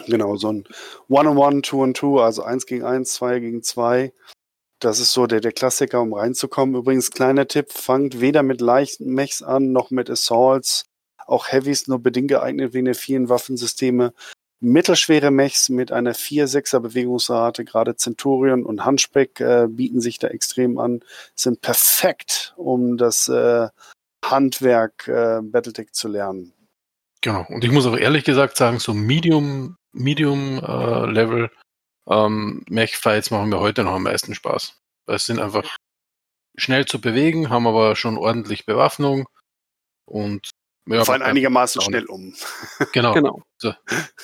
Genau, so ein One-on-One, Two-on-Two, also eins gegen eins, zwei gegen zwei. Das ist so der, der Klassiker, um reinzukommen. Übrigens, kleiner Tipp, fangt weder mit leichten Mechs an, noch mit Assaults. Auch Heavys nur bedingt geeignet wegen der vielen Waffensysteme. Mittelschwere Mechs mit einer 4-6er Bewegungsrate, gerade Centurion und Hunchback äh, bieten sich da extrem an, sind perfekt, um das äh, Handwerk äh, Battletech zu lernen. Genau. Und ich muss auch ehrlich gesagt sagen, so Medium, Medium äh, Level ähm, Mech-Fights machen mir heute noch am meisten Spaß. Weil es sind einfach schnell zu bewegen, haben aber schon ordentlich Bewaffnung und ja, fallen einigermaßen auch schnell um. [LAUGHS] Genau. Genau. So,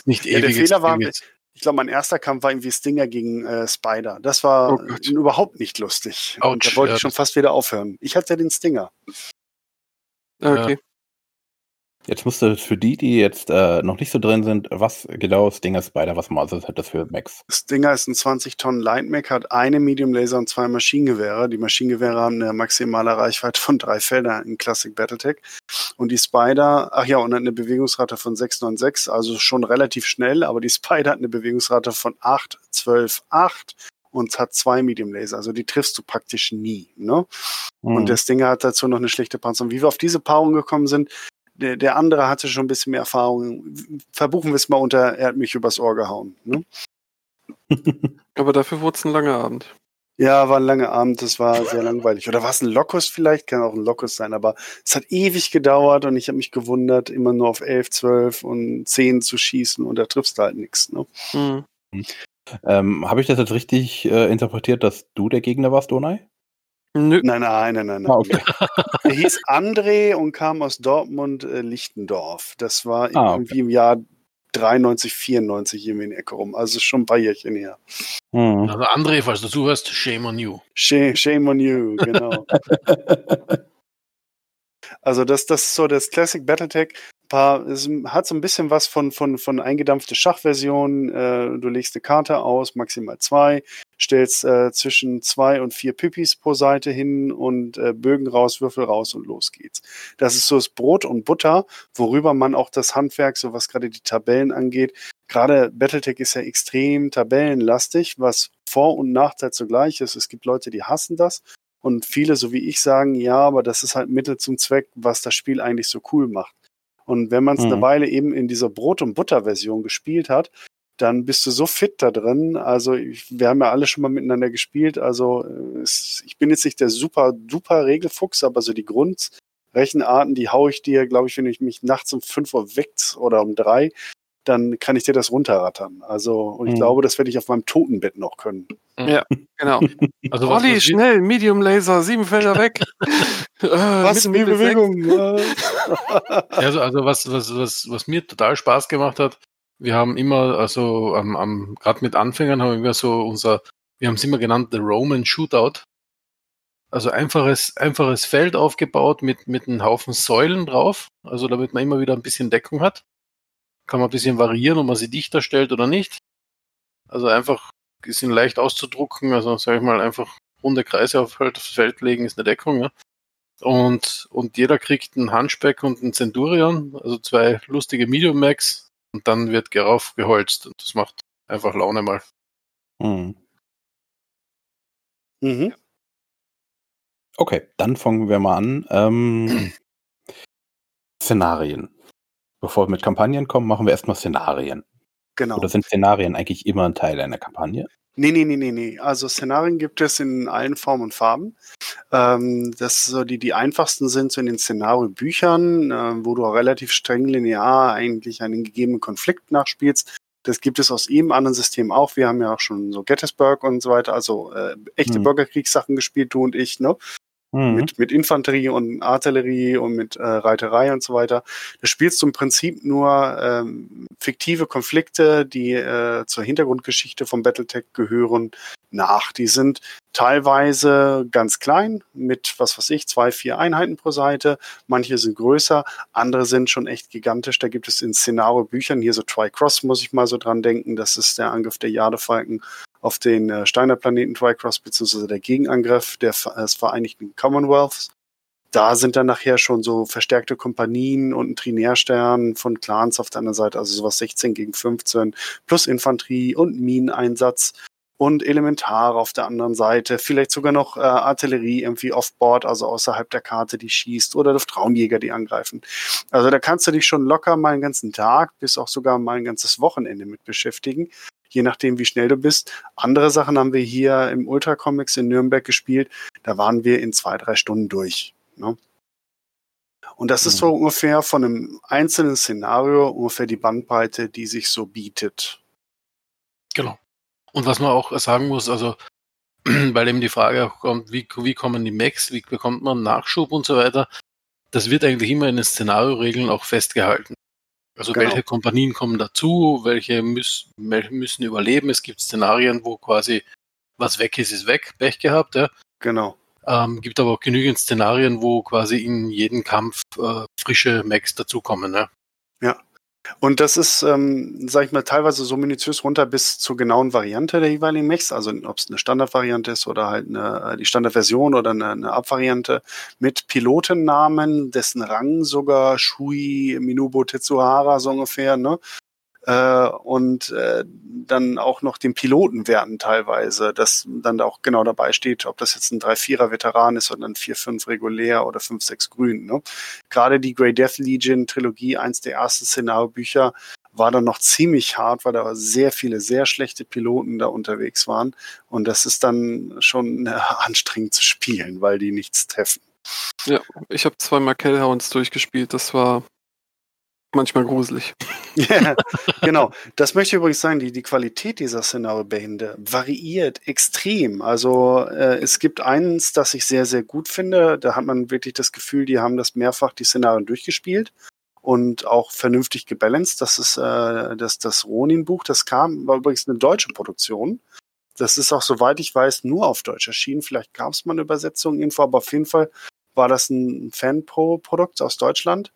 nicht Ja, der ewig. Fehler war, ich glaube, mein erster Kampf war irgendwie Stinger gegen äh, Spider. Das war Oh überhaupt nicht lustig. Und Autsch, da wollte ja. ich schon fast wieder aufhören. Ich hatte ja den Stinger. Okay. Jetzt musst du für die, die jetzt äh, noch nicht so drin sind, was genau ist Dinger Spider, was also hat das für Max? Stinger ist ein 20 Tonnen Lightmech, hat eine Medium Laser und zwei Maschinengewehre. Die Maschinengewehre haben eine maximale Reichweite von drei Feldern in Classic Battletech. Und die Spider, ach ja, und hat eine Bewegungsrate von 696, also schon relativ schnell, aber die Spider hat eine Bewegungsrate von 8, 12, 8 und hat zwei Medium Laser. Also die triffst du praktisch nie. Ne? Mhm. Und der Stinger hat dazu noch eine schlechte Panzerung. Wie wir auf diese Paarung gekommen sind, der, der andere hatte schon ein bisschen mehr Erfahrung. Verbuchen wir es mal unter, er hat mich übers Ohr gehauen. Ne? [LAUGHS] Aber dafür wurde es ein langer Abend. Ja, war ein langer Abend, das war sehr langweilig. Oder war es ein Locus vielleicht? Kann auch ein Locus sein, aber es hat ewig gedauert und ich habe mich gewundert, immer nur auf 11, 12 und 10 zu schießen und da triffst du halt nichts. Ne? Hm. Ähm, Habe ich das jetzt richtig äh, interpretiert, dass du der Gegner warst, Donai? Nö. Nein, nein, nein, nein. nein. Ah, okay. [LAUGHS] Er hieß André und kam aus Dortmund, äh, Lichtendorf. Das war Ah, okay. irgendwie im Jahr 93, 94 irgendwie in der Ecke rum. Also schon ein paar Jährchen her. Mhm. Also André, falls du zuhörst, shame on you. Shame, shame on you, genau. [LAUGHS] Also das, das ist so das Classic Battletech. Paar, es hat so ein bisschen was von, von, von eingedampfte Schachversion. Äh, du legst eine Karte aus, maximal zwei, stellst äh, zwischen zwei und vier Pippis pro Seite hin und äh, Bögen raus, Würfel raus und los geht's. Das ist so das Brot und Butter, worüber man auch das Handwerk, so was gerade die Tabellen angeht, gerade Battletech ist ja extrem tabellenlastig, was Vor- und Nachteil zugleich ist. Es gibt Leute, die hassen das. Und viele, so wie ich, sagen, ja, aber das ist halt Mittel zum Zweck, was das Spiel eigentlich so cool macht. Und wenn man es Mhm. eine Weile eben in dieser Brot- und Butter-Version gespielt hat, dann bist du so fit da drin. Also ich, wir haben ja alle schon mal miteinander gespielt. Also äh, es, ich bin jetzt nicht der super duper Regelfuchs, aber so die Grundrechenarten, die haue ich dir, glaube ich, wenn ich mich nachts um 5 Uhr weckt oder um drei, dann kann ich dir das runterrattern. Also und ich Mhm. glaube, das werde ich auf meinem Totenbett noch können. Genau. [LAUGHS] Also Olli, schnell, Medium Laser, sieben Felder weg. [LAUGHS] Äh, mit- mit sechs. [LAUGHS] also, also was, was, was, was mir total Spaß gemacht hat, wir haben immer, also am, am, gerade mit Anfängern haben wir so unser, wir haben es immer genannt, The Roman Shootout. Also einfaches, einfaches Feld aufgebaut mit, mit einem Haufen Säulen drauf, also damit man immer wieder ein bisschen Deckung hat. Kann man ein bisschen variieren, ob man sie dichter stellt oder nicht. Also einfach, die sind leicht auszudrucken, also sage ich mal, einfach runde Kreise auf halt aufs Feld legen ist eine Deckung, ja. Und, und jeder kriegt einen Hunchback und einen Centurion, also zwei lustige Medium Max und dann wird gerauf geholzt und das macht einfach Laune mal. Mhm. Mhm. Okay, dann fangen wir mal an. Ähm, Szenarien. Bevor wir mit Kampagnen kommen, machen wir erstmal Szenarien. Genau. Oder sind Szenarien eigentlich immer ein Teil einer Kampagne? Nee, nee, nee, nee, nee. Also Szenarien gibt es in allen Formen und Farben. Ähm, das so die, die einfachsten sind so in den Szenariobüchern, äh, wo du auch relativ streng linear eigentlich einen gegebenen Konflikt nachspielst. Das gibt es aus jedem anderen System auch. Wir haben ja auch schon so Gettysburg und so weiter, also äh, echte hm. Bürgerkriegssachen gespielt, du und ich, ne? Mhm. Mit, mit Infanterie und Artillerie und mit äh, Reiterei und so weiter. Da spielst du im Prinzip nur ähm, fiktive Konflikte, die äh, zur Hintergrundgeschichte vom Battletech gehören, nach. Die sind teilweise ganz klein, mit was weiß ich, zwei, vier Einheiten pro Seite. Manche sind größer, andere sind schon echt gigantisch. Da gibt es in Szenario-Büchern, hier so Tri-Cross muss ich mal so dran denken, das ist der Angriff der Jadefalken auf den äh, Steiner Planeten Twycross, beziehungsweise der Gegenangriff der, des Vereinigten Commonwealths. Da sind dann nachher schon so verstärkte Kompanien und ein Trinärstern von Clans auf der anderen Seite, also sowas 16 gegen 15, plus Infanterie und Mineneinsatz und Elementare auf der anderen Seite, vielleicht sogar noch äh, Artillerie irgendwie off-board, also außerhalb der Karte, die schießt, oder Luftraumjäger, die angreifen. Also da kannst du dich schon locker mal einen ganzen Tag bis auch sogar mal ein ganzes Wochenende mit beschäftigen je nachdem, wie schnell du bist. Andere Sachen haben wir hier im Ultra Comics in Nürnberg gespielt. Da waren wir in zwei, drei Stunden durch. Ne? Und das ist so mhm. ungefähr von einem einzelnen Szenario ungefähr die Bandbreite, die sich so bietet. Genau. Und was man auch sagen muss, also [CLEARS THROAT] weil eben die Frage auch kommt, wie, wie kommen die Macs, wie bekommt man Nachschub und so weiter, das wird eigentlich immer in den Szenarioregeln auch festgehalten. Also genau. welche Kompanien kommen dazu, welche müß, müssen überleben. Es gibt Szenarien, wo quasi was weg ist, ist weg, Pech gehabt, ja. Genau. Ähm, gibt aber auch genügend Szenarien, wo quasi in jedem Kampf äh, frische Max dazukommen, ja. Ja. Und das ist, ähm, sag ich mal, teilweise so minutiös runter bis zur genauen Variante der jeweiligen Mechs, also ob es eine Standardvariante ist oder halt eine, die Standardversion oder eine, eine Abvariante mit Pilotennamen, dessen Rang sogar Shui Minubo Tetsuhara so ungefähr, ne? Äh, und äh, dann auch noch den Piloten werden teilweise, dass dann auch genau dabei steht, ob das jetzt ein 3-4er Veteran ist oder ein 4-5 regulär oder 5-6 grün. Ne? Gerade die Grey Death Legion Trilogie, eins der ersten Szenariobücher, war dann noch ziemlich hart, weil da sehr viele sehr schlechte Piloten da unterwegs waren. Und das ist dann schon äh, [LAUGHS] anstrengend zu spielen, weil die nichts treffen. Ja, ich habe zweimal Kellhounds durchgespielt. Das war manchmal gruselig. [LAUGHS] ja, genau. Das möchte ich übrigens sagen, die, die Qualität dieser Szenariobände variiert extrem. Also äh, es gibt eins, das ich sehr, sehr gut finde. Da hat man wirklich das Gefühl, die haben das mehrfach die Szenarien durchgespielt und auch vernünftig gebalanced. Das ist äh, das, das Ronin-Buch, das kam, war übrigens eine deutsche Produktion. Das ist auch, soweit ich weiß, nur auf Deutsch erschienen. Vielleicht gab es mal eine Übersetzung irgendwo, aber auf jeden Fall war das ein Fan-Pro-Produkt aus Deutschland.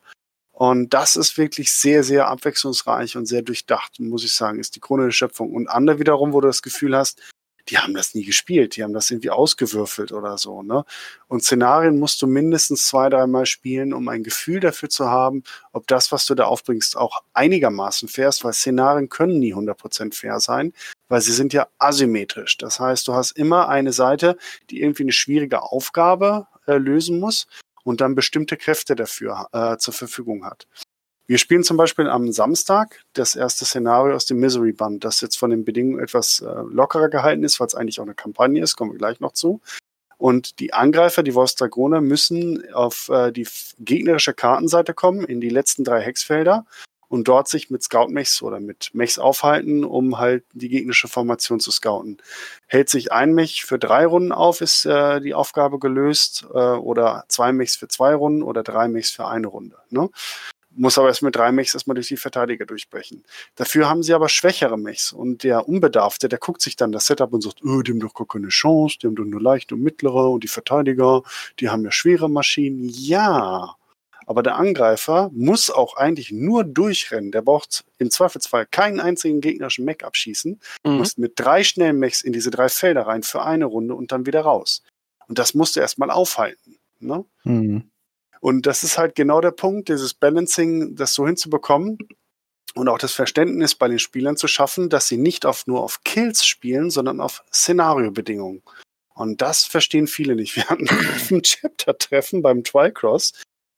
Und das ist wirklich sehr, sehr abwechslungsreich und sehr durchdacht, muss ich sagen, ist die Krone der Schöpfung. Und andere wiederum, wo du das Gefühl hast, die haben das nie gespielt, die haben das irgendwie ausgewürfelt oder so. Ne? Und Szenarien musst du mindestens zwei, dreimal spielen, um ein Gefühl dafür zu haben, ob das, was du da aufbringst, auch einigermaßen fair ist, weil Szenarien können nie 100% fair sein, weil sie sind ja asymmetrisch. Das heißt, du hast immer eine Seite, die irgendwie eine schwierige Aufgabe äh, lösen muss und dann bestimmte Kräfte dafür äh, zur Verfügung hat. Wir spielen zum Beispiel am Samstag das erste Szenario aus dem Misery Band, das jetzt von den Bedingungen etwas äh, lockerer gehalten ist, weil es eigentlich auch eine Kampagne ist, kommen wir gleich noch zu. Und die Angreifer, die Wolfsdragoner, müssen auf äh, die gegnerische Kartenseite kommen, in die letzten drei Hexfelder und dort sich mit Scout-Mechs oder mit Mechs aufhalten, um halt die gegnerische Formation zu scouten. Hält sich ein Mech für drei Runden auf, ist äh, die Aufgabe gelöst, äh, oder zwei Mechs für zwei Runden oder drei Mechs für eine Runde. Ne? Muss aber erst mit drei Mechs erstmal durch die Verteidiger durchbrechen. Dafür haben sie aber schwächere Mechs und der Unbedarfte, der guckt sich dann das Setup und sagt, öh, die haben doch gar keine Chance, die haben doch nur leichte und mittlere und die Verteidiger, die haben ja schwere Maschinen. Ja, aber der Angreifer muss auch eigentlich nur durchrennen. Der braucht im Zweifelsfall keinen einzigen gegnerischen Mech abschießen. Mhm. Muss mit drei schnellen Mechs in diese drei Felder rein für eine Runde und dann wieder raus. Und das musst du erstmal aufhalten. Ne? Mhm. Und das ist halt genau der Punkt, dieses Balancing, das so hinzubekommen und auch das Verständnis bei den Spielern zu schaffen, dass sie nicht auf, nur auf Kills spielen, sondern auf Szenariobedingungen. Und das verstehen viele nicht. Wir hatten [LAUGHS] ein Chapter-Treffen beim Tricross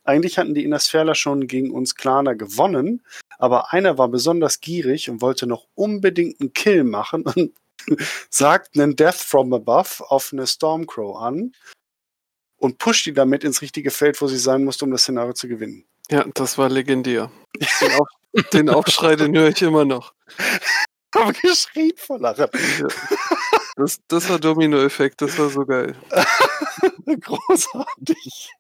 eigentlich hatten die Innersferler schon gegen uns Klaner gewonnen, aber einer war besonders gierig und wollte noch unbedingt einen Kill machen und [LAUGHS] sagt einen Death from Above auf eine Stormcrow an und pusht die damit ins richtige Feld, wo sie sein musste, um das Szenario zu gewinnen. Ja, das war legendär. [LAUGHS] Den, Auf den Aufschrei, den höre ich immer noch. [LAUGHS] habe geschrien vor Lachen. Das, das war Domino-Effekt, das war so geil. Großartig.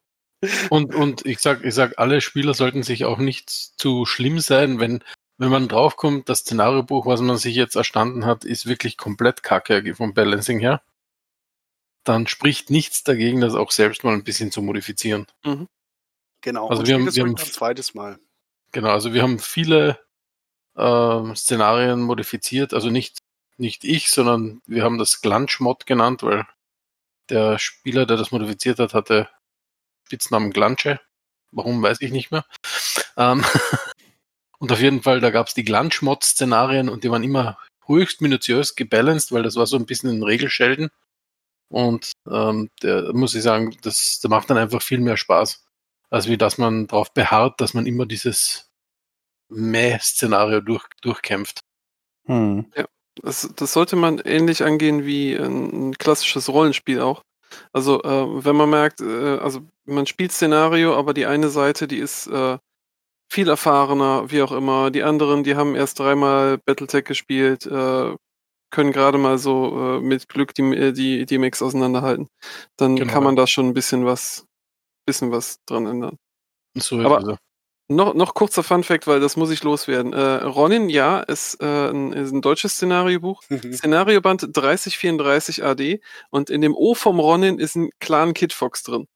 Und, und ich sag, ich sag, alle Spieler sollten sich auch nicht zu schlimm sein, wenn, wenn man draufkommt, das Szenariobuch, was man sich jetzt erstanden hat, ist wirklich komplett kacke vom Balancing her. Dann spricht nichts dagegen, das auch selbst mal ein bisschen zu modifizieren. Genau. Also und wir haben- wir haben- ein zweites Mal. Genau, also wir haben viele ähm, Szenarien modifiziert, also nicht, nicht ich, sondern wir haben das Glunch-Mod genannt, weil der Spieler, der das modifiziert hat, hatte Spitznamen Glanche. Warum, weiß ich nicht mehr. Ähm, [LAUGHS] und auf jeden Fall, da gab es die Glunch-Mod-Szenarien und die waren immer höchst minutiös gebalanced, weil das war so ein bisschen ein Regelschelden. Und ähm, der muss ich sagen, das, der macht dann einfach viel mehr Spaß, als wie dass man darauf beharrt, dass man immer dieses Mäh-Szenario durch, durchkämpft. Hm. Das, das sollte man ähnlich angehen wie ein, ein klassisches Rollenspiel auch. Also äh, wenn man merkt, äh, also man spielt Szenario, aber die eine Seite, die ist äh, viel erfahrener, wie auch immer. Die anderen, die haben erst dreimal Battletech gespielt, äh, können gerade mal so äh, mit Glück die, äh, die, die Mix auseinanderhalten. Dann Genau. kann man da schon ein bisschen was, bisschen was dran ändern. So Aber-. Noch, noch kurzer Fun-Fact, weil das muss ich loswerden. Äh, Ronin, ja, ist, äh, ein, ist ein deutsches Szenariobuch. Szenarioband 3034 AD und in dem O vom Ronin ist ein Clan Kid Fox drin.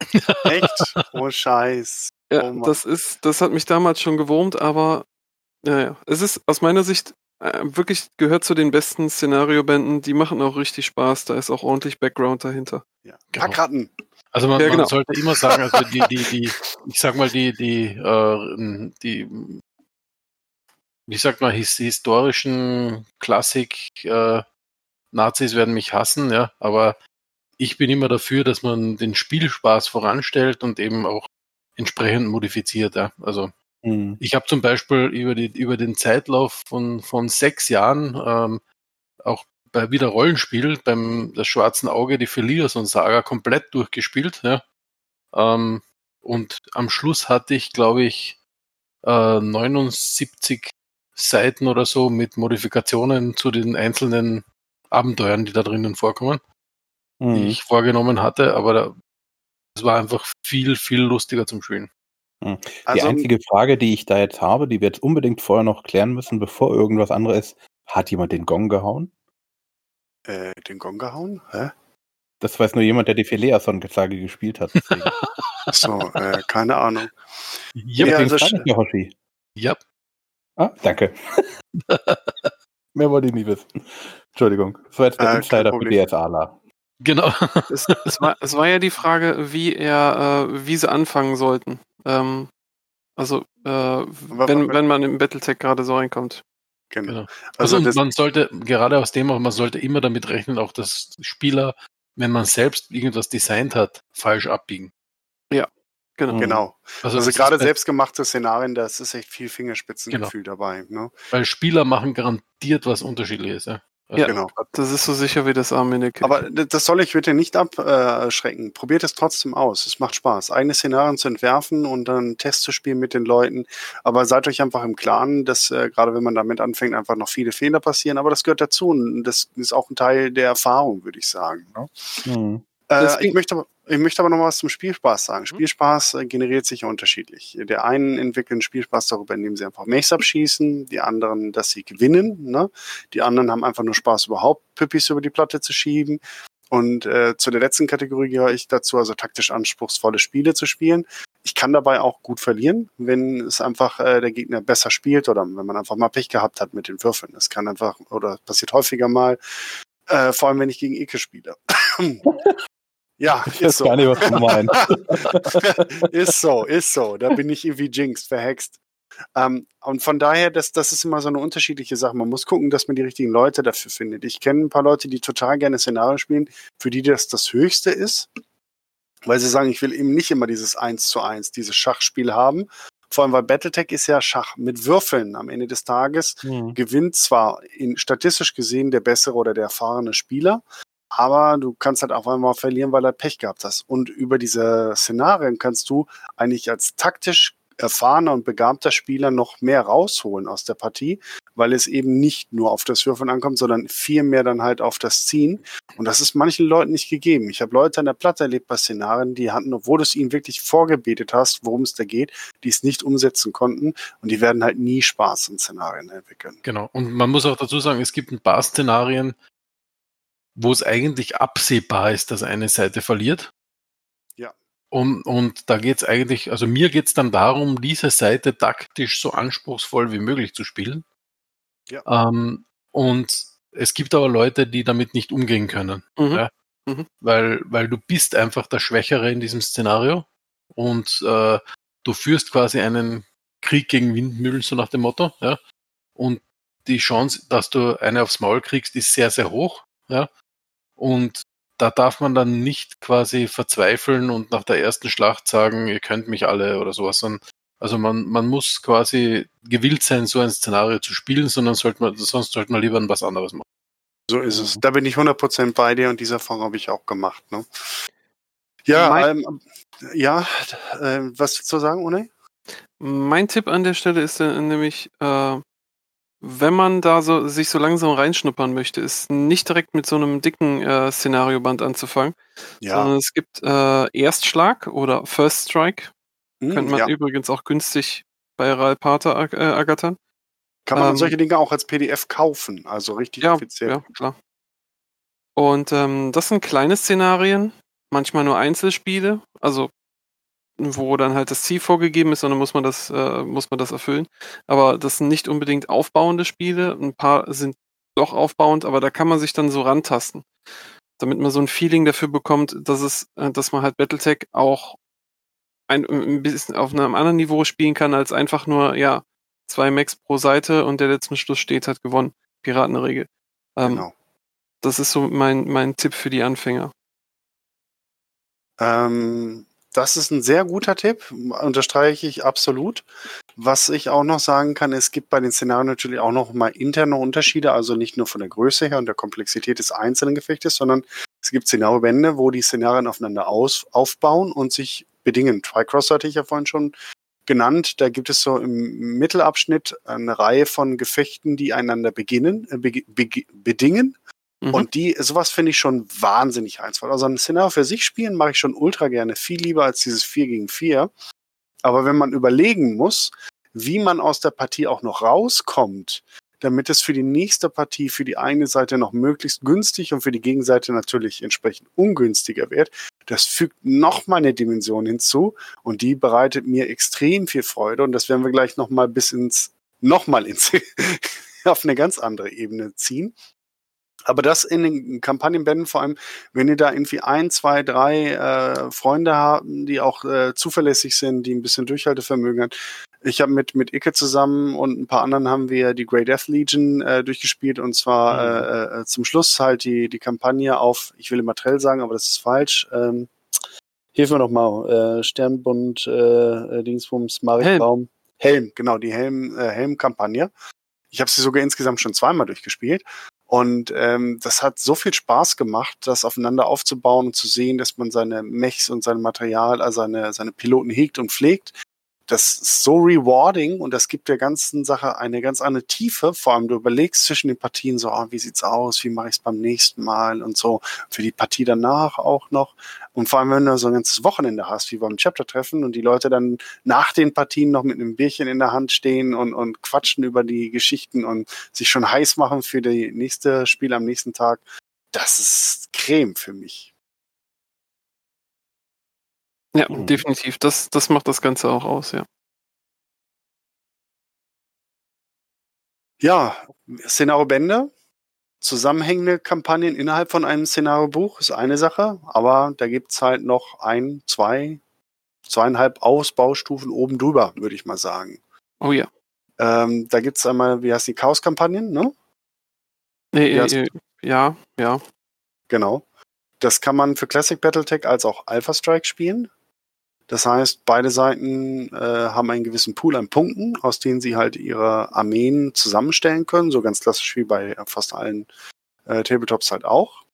[LAUGHS] Echt? [LAUGHS] Oh Scheiß. Ja, Oh das ist, das hat mich damals schon gewurmt, aber naja, es ist aus meiner Sicht äh, wirklich gehört zu den besten Szenariobänden. Die machen auch richtig Spaß. Da ist auch ordentlich Background dahinter. Ja. Genau. Packratten. Also man, Ja, genau. man sollte immer sagen, also die, die, die, ich sag mal, die, die, äh, die, wie sagt man, his, historischen Klassik, äh, Nazis werden mich hassen, ja, aber ich bin immer dafür, dass man den Spielspaß voranstellt und eben auch entsprechend modifiziert, ja. Also Hm. ich habe zum Beispiel über, die, über den Zeitlauf von, von sechs Jahren ähm, auch bei wieder Rollenspiel beim das Schwarzen Auge die Philios Saga komplett durchgespielt. Ja. Ähm, und am Schluss hatte ich, glaube ich, äh, 79 Seiten oder so mit Modifikationen zu den einzelnen Abenteuern, die da drinnen vorkommen, die Hm. ich vorgenommen hatte. Aber es war einfach viel, viel lustiger zum Spielen. Die Also, einzige Frage, die ich da jetzt habe, die wir jetzt unbedingt vorher noch klären müssen, bevor irgendwas anderes ist, hat jemand den Gong gehauen? Äh, den Gong gehauen? Hä? Das weiß nur jemand, der die Phileason-Sage gespielt hat. [LAUGHS] Achso, äh, keine Ahnung. Ja, Ja, also ich ja, Hoshi. ja. Ah, danke. [LAUGHS] Mehr wollte ich nie wissen. Entschuldigung. Das war jetzt der Äh, Insider für. DSAler. genau. [LAUGHS] Es, es, war, es war ja die Frage, wie er, äh, wie sie anfangen sollten. Ähm, also, äh, wenn, wenn man im Battletech gerade so reinkommt. Genau. Genau. Also, Also, man sollte, gerade aus dem auch, man sollte immer damit rechnen, auch dass Spieler, wenn man selbst irgendwas designt hat, falsch abbiegen. Genau. Mhm. genau. Also, Also gerade selbstgemachte Szenarien, da ist echt viel Fingerspitzengefühl dabei. Ne? Weil Spieler machen garantiert was unterschiedliches. Ja. Ja. Genau. Das ist so sicher wie das Arm in der Kirche. Aber das soll ich bitte nicht abschrecken. Probiert es trotzdem aus. Es macht Spaß, eigene Szenarien zu entwerfen und dann Tests zu spielen mit den Leuten. Aber seid euch einfach im Klaren, dass äh, gerade wenn man damit anfängt, einfach noch viele Fehler passieren. Aber das gehört dazu und das ist auch ein Teil der Erfahrung, würde ich sagen. Ne? Hm. Äh, ich, möchte, aber- ich möchte aber noch was zum Spielspaß sagen. Mhm. Spielspaß äh, generiert sich ja unterschiedlich. Der einen entwickeln Spielspaß darüber, indem sie einfach Mace abschießen, die anderen, dass sie gewinnen. Ne? Die anderen haben einfach nur Spaß, überhaupt Püppis über die Platte zu schieben. Und äh, zu der letzten Kategorie gehöre ich dazu, also taktisch anspruchsvolle Spiele zu spielen. Ich kann dabei auch gut verlieren, wenn es einfach äh, der Gegner besser spielt oder wenn man einfach mal Pech gehabt hat mit den Würfeln. Das kann einfach, oder passiert häufiger mal, äh, vor allem wenn ich gegen Ike spiele. Ja, Ich ist weiß so. gar nicht, was du meinst. [LAUGHS] ist so, ist so. Da bin ich irgendwie jinxed, verhext. Ähm, und von daher, das, das ist immer so eine unterschiedliche Sache. Man muss gucken, dass man die richtigen Leute dafür findet. Ich kenne ein paar Leute, die total gerne Szenarien spielen, für die das das Höchste ist, weil sie sagen, ich will eben nicht immer dieses Eins zu eins, dieses Schachspiel haben. Vor allem, weil Battletech ist ja Schach mit Würfeln am Ende des Tages Hm. gewinnt zwar in, statistisch gesehen der bessere oder der erfahrene Spieler, aber du kannst halt auch einmal verlieren, weil er Pech gehabt hast. Und über diese Szenarien kannst du eigentlich als taktisch erfahrener und begabter Spieler noch mehr rausholen aus der Partie, weil es eben nicht nur auf das Würfeln ankommt, sondern viel mehr dann halt auf das Ziehen. Und das ist manchen Leuten nicht gegeben. Ich habe Leute an der Platte erlebt bei Szenarien, die hatten, obwohl du es ihnen wirklich vorgebetet hast, worum es da geht, die es nicht umsetzen konnten und die werden halt nie Spaß in Szenarien entwickeln. Genau. Und man muss auch dazu sagen, es gibt ein paar Szenarien, wo es eigentlich absehbar ist, dass eine Seite verliert. Ja. Und, und da geht es eigentlich, also mir geht es dann darum, diese Seite taktisch so anspruchsvoll wie möglich zu spielen. Ja. Ähm, und es gibt aber Leute, die damit nicht umgehen können. Mhm. Ja? Mhm. Weil, weil du bist einfach der Schwächere in diesem Szenario und äh, du führst quasi einen Krieg gegen Windmühlen, so nach dem Motto, ja. Und die Chance, dass du eine aufs Maul kriegst, ist sehr, sehr hoch, ja. Und da darf man dann nicht quasi verzweifeln und nach der ersten Schlacht sagen, ihr könnt mich alle oder sowas, also man, man muss quasi gewillt sein, so ein Szenario zu spielen, sondern sollte man, sonst sollte man lieber was anderes machen. So ist es. Da bin ich 100% bei dir und diese Erfahrung habe ich auch gemacht. Ne? Ja, ähm, ja äh, was zu sagen, Unai? Mein Tipp an der Stelle ist äh, nämlich, äh, wenn man da so sich so langsam reinschnuppern möchte, ist nicht direkt mit so einem dicken äh, Szenarioband anzufangen, sondern es gibt äh, Erstschlag oder First Strike. Hm, Könnte man ja. übrigens auch günstig bei Real Pater äh, ergattern. Kann man ähm, solche Dinge auch als PDF kaufen, also richtig Ja, offiziell. ja, klar. Und ähm, das sind kleine Szenarien, manchmal nur Einzelspiele, also wo dann halt das Ziel vorgegeben ist, sondern muss man das, äh, muss man das erfüllen. Aber das sind nicht unbedingt aufbauende Spiele. Ein paar sind doch aufbauend, aber da kann man sich dann so rantasten. Damit man so ein Feeling dafür bekommt, dass es, äh, dass man halt Battletech auch ein, ein bisschen auf einem anderen Niveau spielen kann, als einfach nur, ja, zwei Max pro Seite und der der zum Schluss steht, hat gewonnen. Piratenregel. Ähm, Genau. Das ist so mein, mein Tipp für die Anfänger. Ähm, das ist ein sehr guter Tipp, unterstreiche ich absolut. Was ich auch noch sagen kann, es gibt bei den Szenarien natürlich auch noch mal interne Unterschiede, also nicht nur von der Größe her und der Komplexität des einzelnen Gefechtes, sondern es gibt Szenariobände, wo die Szenarien aufeinander aus, aufbauen und sich bedingen. Tricross hatte ich ja vorhin schon genannt. Da gibt es so im Mittelabschnitt eine Reihe von Gefechten, die einander beginnen, äh, bege- bege- bedingen. Mhm. Und die, sowas finde ich schon wahnsinnig reizvoll. Also ein Szenario für sich spielen mache ich schon ultra gerne, viel lieber als dieses 4 gegen 4. Aber wenn man überlegen muss, wie man aus der Partie auch noch rauskommt, damit es für die nächste Partie für die eine Seite noch möglichst günstig und für die Gegenseite natürlich entsprechend ungünstiger wird, das fügt noch mal eine Dimension hinzu und die bereitet mir extrem viel Freude und das werden wir gleich noch mal bis ins noch mal ins [LAUGHS] auf eine ganz andere Ebene ziehen. Aber das in den Kampagnenbänden, vor allem, wenn ihr da irgendwie ein, zwei, drei äh, Freunde haben, die auch äh, zuverlässig sind, die ein bisschen Durchhaltevermögen haben. Ich habe mit, mit Icke zusammen und ein paar anderen haben wir die Grey Death Legion äh, durchgespielt und zwar äh, äh, zum Schluss halt die, die Kampagne auf, ich will immer Trell sagen, aber das ist falsch. Ähm, hilf mir doch mal, äh, Sternbund, äh, äh, Dingsbums, Marichbaum. Helm, genau, die Helm, äh, Helm-Kampagne. Ich habe sie sogar insgesamt schon zweimal durchgespielt. Und ähm, das hat so viel Spaß gemacht, das aufeinander aufzubauen und zu sehen, dass man seine Mechs und sein Material, also seine, seine Piloten hegt und pflegt. Das ist so rewarding und das gibt der ganzen Sache eine ganz andere Tiefe. Vor allem du überlegst zwischen den Partien so, ah, wie sieht's aus, wie mache ich es beim nächsten Mal und so. Für die Partie danach auch noch. Und vor allem, wenn du so ein ganzes Wochenende hast, wie beim Chapter-Treffen und die Leute dann nach den Partien noch mit einem Bierchen in der Hand stehen und, und quatschen über die Geschichten und sich schon heiß machen für die nächste Spiel am nächsten Tag. Das ist Creme für mich. Ja, Mhm. definitiv. Das, das macht das Ganze auch aus, ja. Ja, Szenario-Bände, zusammenhängende Kampagnen innerhalb von einem Szenario-Buch ist eine Sache, aber da gibt's halt noch ein, zwei, zweieinhalb Ausbaustufen oben drüber, würde ich mal sagen. Oh ja. Ähm, da gibt's einmal, wie heißt die Chaos-Kampagnen, ne? Nee, Ja, äh, ja, ja. Genau. Das kann man für Classic Battletech als auch Alpha Strike spielen. Das heißt, beide Seiten äh, haben einen gewissen Pool an Punkten, aus denen sie halt ihre Armeen zusammenstellen können, so ganz klassisch wie bei fast allen äh, Tabletops halt auch.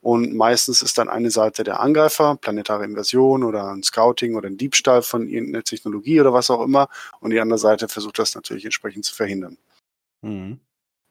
Und meistens ist dann eine Seite der Angreifer, planetare Invasion oder ein Scouting oder ein Diebstahl von irgendeiner Technologie oder was auch immer. Und die andere Seite versucht das natürlich entsprechend zu verhindern. Mhm.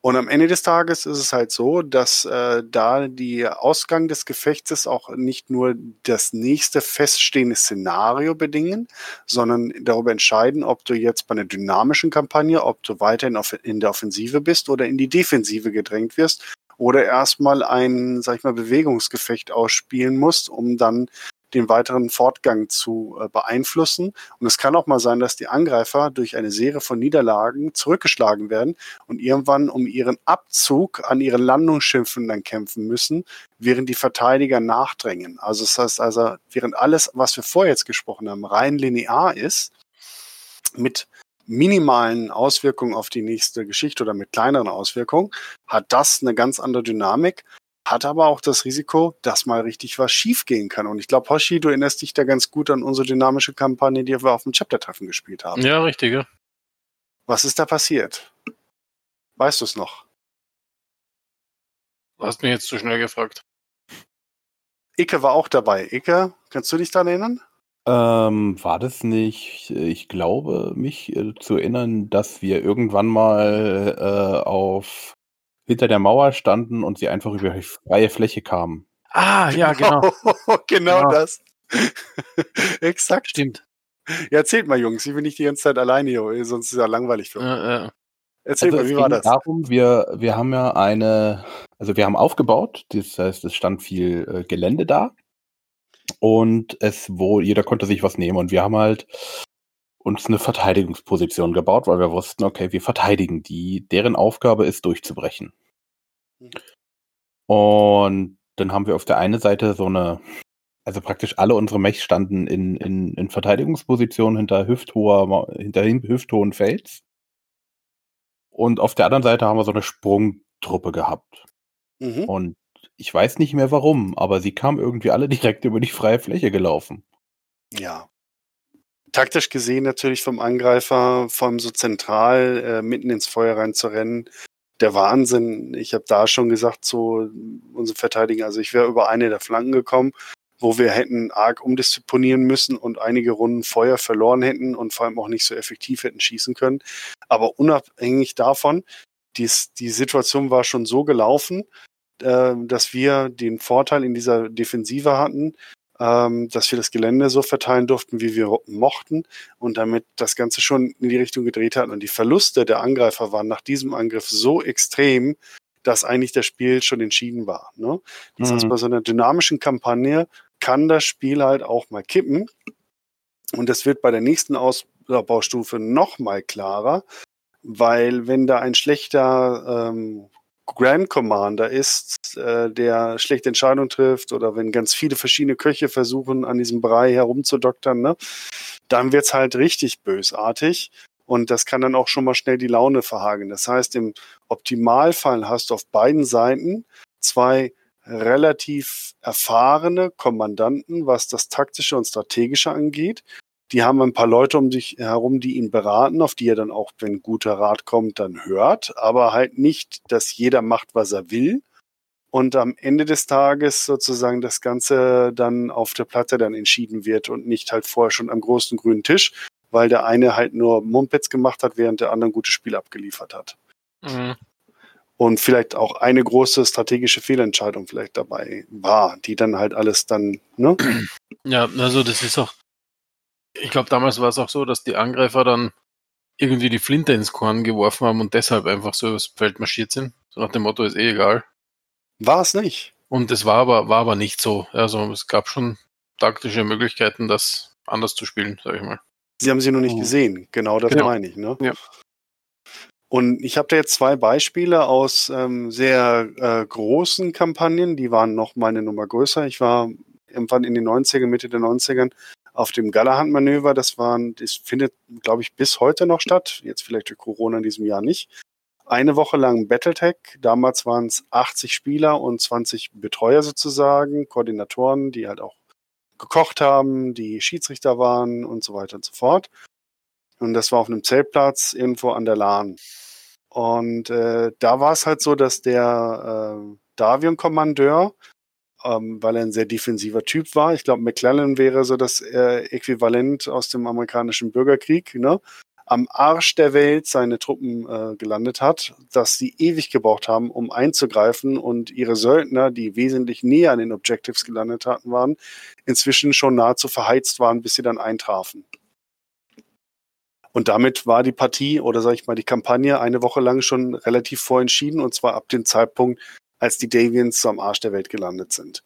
Und am Ende des Tages ist es halt so, dass äh, da die Ausgang des Gefechtes auch nicht nur das nächste feststehende Szenario bedingen, sondern darüber entscheiden, ob du jetzt bei einer dynamischen Kampagne, ob du weiterhin in der Offensive bist oder in die Defensive gedrängt wirst oder erstmal ein, sag ich mal, Bewegungsgefecht ausspielen musst, um dann den weiteren Fortgang zu äh, beeinflussen. Und es kann auch mal sein, dass die Angreifer durch eine Serie von Niederlagen zurückgeschlagen werden und irgendwann um ihren Abzug an ihren Landungsschiffen dann kämpfen müssen, während die Verteidiger nachdrängen. Also das heißt also, während alles, was wir vorher jetzt gesprochen haben, rein linear ist, mit minimalen Auswirkungen auf die nächste Geschichte oder mit kleineren Auswirkungen, hat das eine ganz andere Dynamik hat aber auch das Risiko, dass mal richtig was schiefgehen kann. Und ich glaube, Hoshi, du erinnerst dich da ganz gut an unsere dynamische Kampagne, die wir auf dem Chapter-Treffen gespielt haben. Ja, richtig. Ja. Was ist da passiert? Weißt du es noch? Du hast mich jetzt zu schnell gefragt. Icke war auch dabei. Icke, kannst du dich daran erinnern? Ähm, war das nicht, ich glaube, mich äh, zu erinnern, dass wir irgendwann mal äh, auf hinter der Mauer standen und sie einfach über die freie Fläche kamen. Ah, ja, genau. genau Ja. [LAUGHS] das. [LAUGHS] Exakt. Stimmt. Ja, erzählt mal, Jungs. Ich bin nicht die ganze Zeit alleine hier, sonst ist es ja langweilig für mich. Ja, ja. Erzählt Also mal, wie war das? darum, wir, wir haben ja eine, also wir haben aufgebaut, das heißt, es stand viel äh, Gelände da und es, wo jeder konnte sich was nehmen und wir haben halt uns eine Verteidigungsposition gebaut, weil wir wussten, okay, wir verteidigen die, deren Aufgabe ist durchzubrechen. Mhm. Und dann haben wir auf der einen Seite so eine, also praktisch alle unsere Mechs standen in, in, in Verteidigungsposition hinter hüfthoher, hinter hüfthohen Fels. Und auf der anderen Seite haben wir so eine Sprungtruppe gehabt. Mhm. Und ich weiß nicht mehr warum, aber sie kamen irgendwie alle [LAUGHS] direkt über die freie Fläche gelaufen. Ja. Taktisch gesehen natürlich vom Angreifer, allem so zentral äh, mitten ins Feuer rein zu rennen. Der Wahnsinn. Ich habe da schon gesagt, so unsere Verteidiger, also ich wäre über eine der Flanken gekommen, wo wir hätten arg umdisponieren müssen und einige Runden Feuer verloren hätten und vor allem auch nicht so effektiv hätten schießen können. Aber unabhängig davon, dies, die Situation war schon so gelaufen, äh, dass wir den Vorteil in dieser Defensive hatten, ähm, dass wir das Gelände so verteilen durften, wie wir mochten und damit das Ganze schon in die Richtung gedreht hatten. Und die Verluste der Angreifer waren nach diesem Angriff so extrem, dass eigentlich das Spiel schon entschieden war. Ne? Das heißt, Mhm. bei so einer dynamischen Kampagne kann das Spiel halt auch mal kippen. Und das wird bei der nächsten Ausbaustufe noch mal klarer, weil wenn da ein schlechter ähm, Grand Commander ist, äh, der schlechte Entscheidungen trifft oder wenn ganz viele verschiedene Köche versuchen, an diesem Brei herumzudoktern, ne, dann wird's halt richtig bösartig. Und das kann dann auch schon mal schnell die Laune verhageln. Das heißt, im Optimalfall hast du auf beiden Seiten zwei relativ erfahrene Kommandanten, was das Taktische und Strategische angeht. Die haben ein paar Leute um sich herum, die ihn beraten, auf die er dann auch, wenn guter Rat kommt, dann hört. Aber halt nicht, dass jeder macht, was er will. Und am Ende des Tages sozusagen das Ganze dann auf der Platte dann entschieden wird und nicht halt vorher schon am großen grünen Tisch, weil der eine halt nur Mumpets gemacht hat, während der andere ein gutes Spiel abgeliefert hat. Mhm. Und vielleicht auch eine große strategische Fehlentscheidung vielleicht dabei war, die dann halt alles dann, ne? Ja, also das ist auch. Ich glaube, damals war es auch so, dass die Angreifer dann irgendwie die Flinte ins Korn geworfen haben und deshalb einfach so übers Feld marschiert sind. So nach dem Motto ist eh egal. War es nicht. Und es war aber, war aber nicht so. Also es gab schon taktische Möglichkeiten, das anders zu spielen, sag ich mal. Sie haben sie noch nicht Oh. gesehen. Genau das Genau. meine ich, ne? Ja. Und ich habe da jetzt zwei Beispiele aus ähm, sehr äh, großen Kampagnen, die waren noch mal eine Nummer größer. Ich war irgendwann in den 90ern, Mitte der 90ern auf dem Galahad-Manöver. Das waren, das findet, glaube ich, bis heute noch statt. Jetzt vielleicht durch Corona in diesem Jahr nicht. Eine Woche lang Battletech. Damals waren es 80 Spieler und 20 Betreuer sozusagen, Koordinatoren, die halt auch gekocht haben, die Schiedsrichter waren und so weiter und so fort. Und das war auf einem Zeltplatz irgendwo an der Lahn. Und äh, da war es halt so, dass der äh, Davion-Kommandeur ähm, weil er ein sehr defensiver Typ war. Ich glaube, McClellan wäre so das äh, Äquivalent aus dem amerikanischen Bürgerkrieg, ne? am Arsch der Welt seine Truppen äh, gelandet hat, dass sie ewig gebraucht haben, um einzugreifen und ihre Söldner, die wesentlich näher an den Objectives gelandet hatten, waren, inzwischen schon nahezu verheizt waren, bis sie dann eintrafen. Und damit war die Partie oder sag ich mal die Kampagne eine Woche lang schon relativ vorentschieden und zwar ab dem Zeitpunkt, als die Davians so am Arsch der Welt gelandet sind.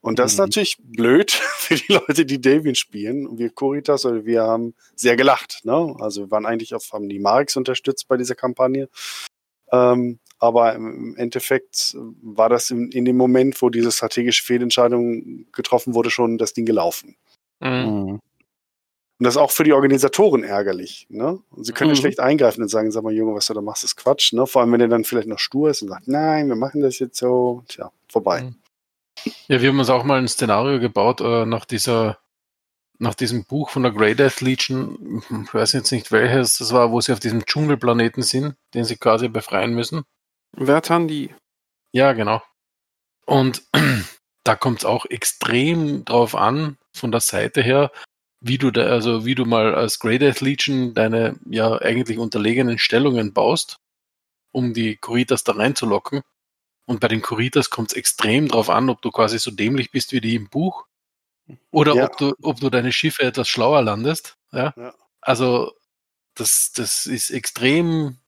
Und das mhm. ist natürlich blöd [LAUGHS] für die Leute, die Davian spielen. Und wir Coritas, oder wir haben sehr gelacht. Ne? Also wir waren eigentlich auf, haben die Marks unterstützt bei dieser Kampagne. Ähm, aber im Endeffekt war das in, in, dem Moment, wo diese strategische Fehlentscheidung getroffen wurde, schon das Ding gelaufen. Mhm. Und das ist auch für die Organisatoren ärgerlich. Ne? Und sie können mhm. ja schlecht eingreifen und sagen, sag mal, Junge, was du da machst, ist Quatsch. Ne? Vor allem, wenn er dann vielleicht noch stur ist und sagt, nein, wir machen das jetzt so. Tja, vorbei. Mhm. Ja, wir haben uns auch mal ein Szenario gebaut äh, nach dieser, nach diesem Buch von der Grey Death Legion. Ich weiß jetzt nicht welches das war, wo sie auf diesem Dschungelplaneten sind, den sie quasi befreien müssen. Vertandi. Ja, genau. Und [CLEARS THROAT] da kommt es auch extrem drauf an, von der Seite her, wie du da, also wie du mal als Grey Death Legion deine ja eigentlich unterlegenen Stellungen baust, um die Kuritas da reinzulocken. Und bei den Kuritas kommt es extrem drauf an, ob du quasi so dämlich bist wie die im Buch oder ja. ob du, ob du deine Schiffe etwas schlauer landest. Ja? ja. Also das, das ist extrem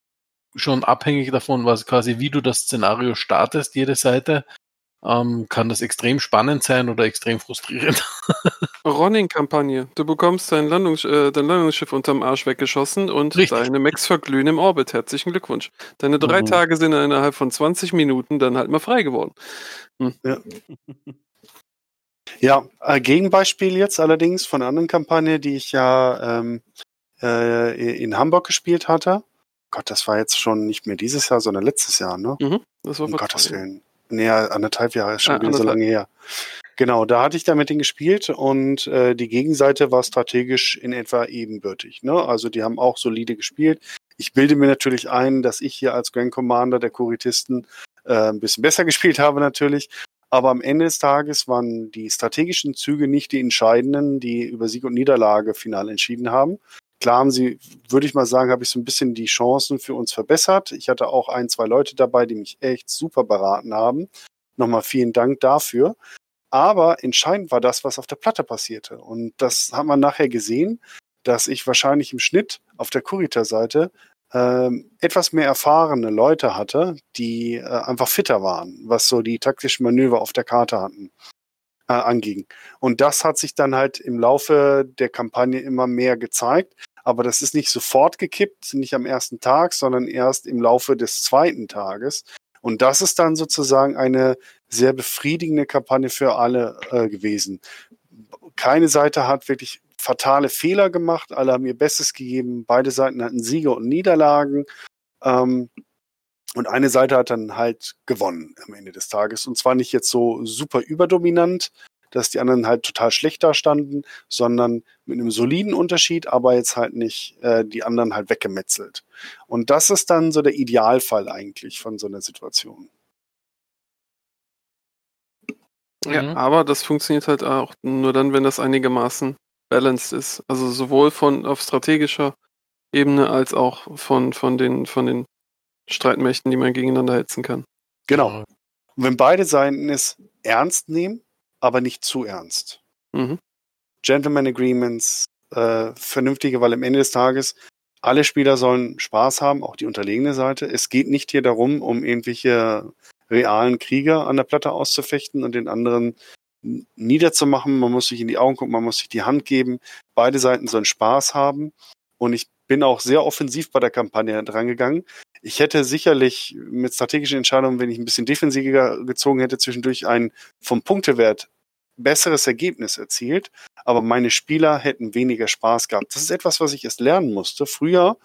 schon abhängig davon, was quasi wie du das Szenario startest, jede Seite, ähm, kann das extrem spannend sein oder extrem frustrierend. [LAUGHS] Running-Kampagne. Du bekommst dein, Landungs äh, dein Landungsschiff unterm Arsch weggeschossen und Richtig. deine Max verglühen im Orbit. Herzlichen Glückwunsch. Deine drei mhm. Tage sind innerhalb von 20 Minuten dann halt mal frei geworden. Hm. Ja. Ja, äh, Gegenbeispiel jetzt allerdings von einer anderen Kampagne, die ich ja ähm, äh, in Hamburg gespielt hatte. Gott, das war jetzt schon nicht mehr dieses Jahr, sondern letztes Jahr, ne? Mhm, das war um Gottes Willen. Näher anderthalb Jahre, ist schon ah, wieder so lange her. Genau, da hatte ich da mit denen gespielt und äh, die Gegenseite war strategisch in etwa ebenbürtig. Ne? Also die haben auch solide gespielt. Ich bilde mir natürlich ein, dass ich hier als Grand Commander der Kuritisten äh, ein bisschen besser gespielt habe natürlich. Aber am Ende des Tages waren die strategischen Züge nicht die entscheidenden, die über Sieg und Niederlage final entschieden haben. Klar haben sie, würde ich mal sagen, habe ich so ein bisschen die Chancen für uns verbessert. Ich hatte auch ein, zwei Leute dabei, die mich echt super beraten haben. Nochmal vielen Dank dafür. Aber entscheidend war das, was auf der Platte passierte. Und das hat man nachher gesehen, dass ich wahrscheinlich im Schnitt auf der Kurita-Seite ähm, etwas mehr erfahrene Leute hatte, die äh, einfach fitter waren, was so die taktischen Manöver auf der Karte hatten, äh, anging. Und das hat sich dann halt im Laufe der Kampagne immer mehr gezeigt. Aber das ist nicht sofort gekippt, nicht am ersten Tag, sondern erst im Laufe des zweiten Tages. Und das ist dann sozusagen eine sehr befriedigende Kampagne für alle äh, gewesen. Keine Seite hat wirklich fatale Fehler gemacht, alle haben ihr Bestes gegeben, beide Seiten hatten Siege und Niederlagen. Ähm, und eine Seite hat dann halt gewonnen am Ende des Tages. Und zwar nicht jetzt so super überdominant, dass die anderen halt total schlecht dastanden, sondern mit einem soliden Unterschied, aber jetzt halt nicht äh, die anderen halt weggemetzelt. Und das ist dann so der Idealfall eigentlich von so einer Situation. Ja, mhm. aber das funktioniert halt auch nur dann, wenn das einigermaßen balanced ist. Also sowohl von auf strategischer Ebene als auch von, von, den, von den Streitmächten, die man gegeneinander hetzen kann. Genau. Und wenn beide Seiten es ernst nehmen, aber nicht zu ernst. Mhm. Gentleman Agreements, äh, vernünftige, weil am Ende des Tages alle Spieler sollen Spaß haben, auch die unterlegene Seite. Es geht nicht hier darum, um irgendwelche realen Krieger an der Platte auszufechten und den anderen niederzumachen. Man muss sich in die Augen gucken, man muss sich die Hand geben. Beide Seiten sollen Spaß haben. Und ich bin auch sehr offensiv bei der Kampagne drangegangen. Ich hätte sicherlich mit strategischen Entscheidungen, wenn ich ein bisschen defensiver gezogen hätte, zwischendurch ein vom Punktewert besseres Ergebnis erzielt, aber meine Spieler hätten weniger Spaß gehabt. Das ist etwas, was ich erst lernen musste. Früher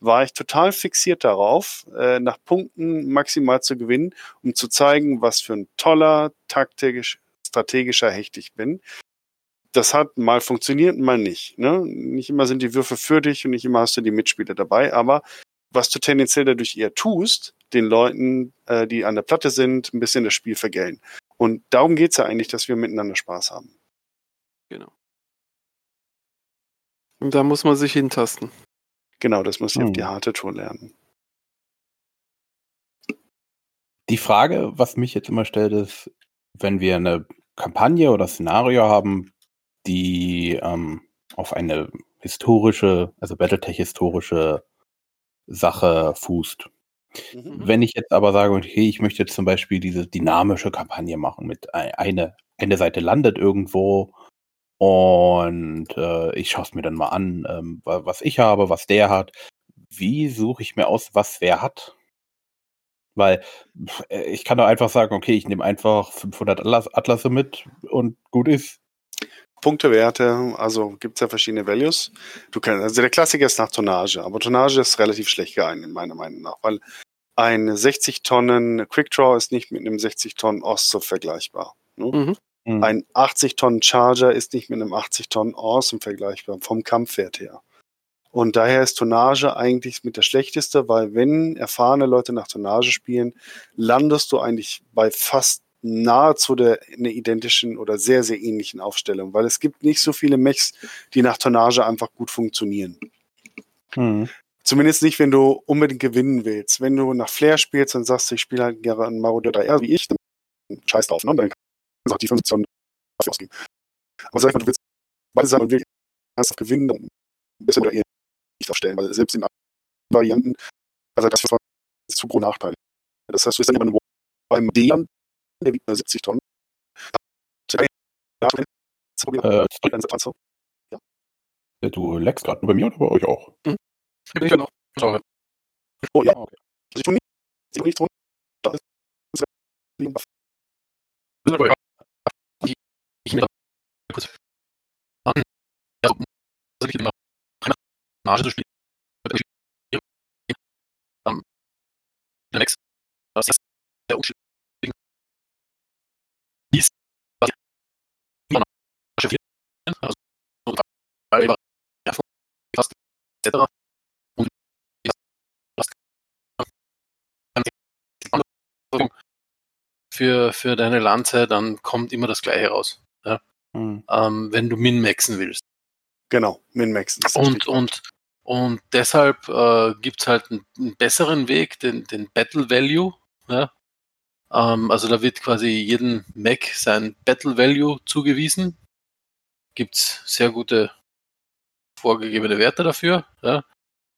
war ich total fixiert darauf, äh, nach Punkten maximal zu gewinnen, um zu zeigen, was für ein toller, taktisch, strategischer Hecht ich bin. Das hat mal funktioniert, mal nicht. Ne? Nicht immer sind die Würfe für dich und nicht immer hast du die Mitspieler dabei, aber was du tendenziell dadurch eher tust, den Leuten, äh, die an der Platte sind, ein bisschen das Spiel vergällen. Und darum geht's ja eigentlich, dass wir miteinander Spaß haben. Genau. Und da muss man sich hintasten. Genau, das muss ich auf Hm. die harte Tour lernen. Die Frage, was mich jetzt immer stellt, ist, wenn wir eine Kampagne oder Szenario haben, die ähm, auf eine historische, also Battletech-historische Sache fußt. Mhm. Wenn ich jetzt aber sage, okay, ich möchte jetzt zum Beispiel diese dynamische Kampagne machen mit ei- eine, eine Seite landet irgendwo und äh, ich schaue es mir dann mal an, ähm, wa- was ich habe, was der hat. Wie suche ich mir aus, was wer hat? Weil äh, ich kann doch einfach sagen, okay, ich nehme einfach 500 Atlas, Atlasse mit und gut ist. Punktewerte, also gibt's ja verschiedene Values. Du kannst, also der Klassiker ist nach Tonnage, aber Tonnage ist relativ schlecht geeignet, meiner Meinung nach, weil ein 60 Tonnen Quickdraw ist nicht mit einem 60 Tonnen Awesome vergleichbar. Ne? Mhm. Hm. Ein 80 Tonnen Charger ist nicht mit einem 80 Tonnen Awesome vergleichbar, vom Kampfwert her. Und daher ist Tonnage eigentlich mit der schlechteste, weil wenn erfahrene Leute nach Tonnage spielen, landest du eigentlich bei fast nahezu der einer identischen oder sehr, sehr ähnlichen Aufstellung, weil es gibt nicht so viele Mechs, die nach Tonnage einfach gut funktionieren. Hm. Zumindest nicht, wenn du unbedingt gewinnen willst. Wenn du nach Flair spielst und sagst, ich spiele halt gerne einen Marauder 3R wie ich, dann scheiß drauf, ne? Dann kannst du auch die 15 dafür ausgeben. Aber sag mal, du willst beide und willst ernsthaft gewinnen, dann bist du da eher nicht aufstellen, weil selbst in Varianten, also das ist zu große Nachteile. Das heißt, du bist dann immer nur beim D, der wiegt nur 70 Tonnen. Äh, du leckst gerade nur bei mir oder bei euch auch? Ich bin noch. Schau, Oh ja, okay. ich tue nicht, nicht drunter. Da ist-. Ich, ich mir da kurz an. Ja, also ich immer Marge zu spielen. Ähm, der nächste, das ist der Umstieg. Dies, was ich immer noch Marge vier, also, ja, etc. Und, ja, für, für deine Lanze, dann kommt immer das Gleiche raus. Hm. ähm, wenn du min-maxen willst. Genau, Min-Max. ist das Und, und, und deshalb äh, gibt es halt einen, einen besseren Weg, den, den Battle Value. Ja? Ähm, also da wird quasi jedem Mac sein Battle Value zugewiesen. Gibt es sehr gute vorgegebene Werte dafür. Ja?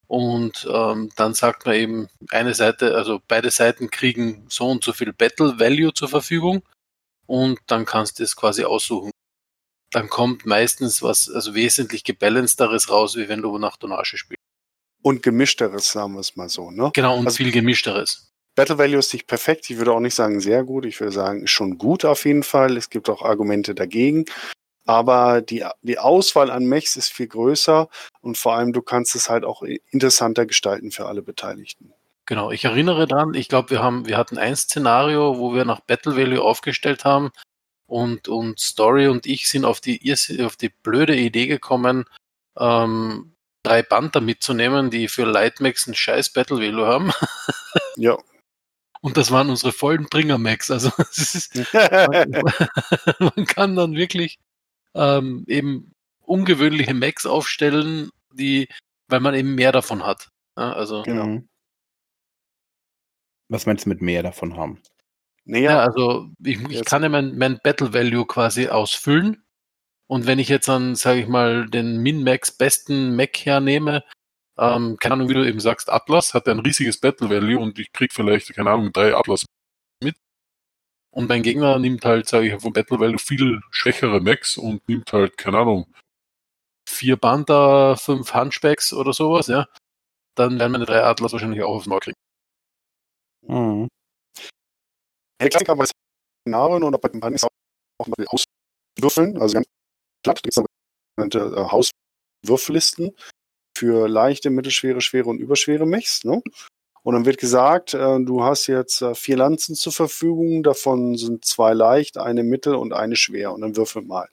Und ähm, dann sagt man eben, eine Seite, also beide Seiten kriegen so und so viel Battle Value zur Verfügung und dann kannst du es quasi aussuchen. Dann kommt meistens was, also wesentlich gebalancederes raus, wie wenn du nach Tonnage spielst. und gemischteres, sagen wir es mal so. Ne? Genau, und Also- viel gemischteres. Battle Value ist nicht perfekt. Ich würde auch nicht sagen sehr gut. Ich würde sagen, schon gut auf jeden Fall. Es gibt auch Argumente dagegen. Aber die, die Auswahl an Mechs ist viel größer und vor allem du kannst es halt auch interessanter gestalten für alle Beteiligten. Genau, ich erinnere dran, ich glaube, wir haben, wir hatten ein Szenario, wo wir nach Battle Value aufgestellt haben und, und Story und ich sind auf die, auf die blöde Idee gekommen, ähm, drei Panther mitzunehmen, die für Lightmax einen scheiß Battle Value haben. [LAUGHS] Ja. Und das waren unsere vollen Bringer-Max. Also [LAUGHS] ist, [LAUGHS] man kann dann wirklich ähm, eben ungewöhnliche Macs aufstellen, die, weil man eben mehr davon hat. Ja, also Genau. Mhm. Was meinst du mit mehr davon haben? naja, Ja, also ich, ich kann ja mein, mein Battle Value quasi ausfüllen. Und wenn ich jetzt dann, sage ich mal, den Min-Max besten Mac hernehme, ähm, keine Ahnung, wie du eben sagst, Atlas hat ein riesiges Battle Value und ich krieg vielleicht, keine Ahnung, drei Atlas. Und mein Gegner nimmt halt, sage ich, vom Battle Value viel schwächere Macs und nimmt halt, keine Ahnung, vier Panther, fünf Hunchbacks oder sowas, ja. Dann werden meine drei Atlas wahrscheinlich auch aufs Maul kriegen. Mhm. der Klassiker bei Szenarien und auch bei Kampagnen ist auch mal auswürfeln. Also ganz platt gibt es sogenannte äh, Hauswürfellisten für leichte, mittelschwere, schwere und überschwere Mechs. Ne? Und dann wird gesagt, äh, du hast jetzt äh, vier Lanzen zur Verfügung, davon sind zwei leicht, eine mittel und eine schwer. Und dann würfel mal.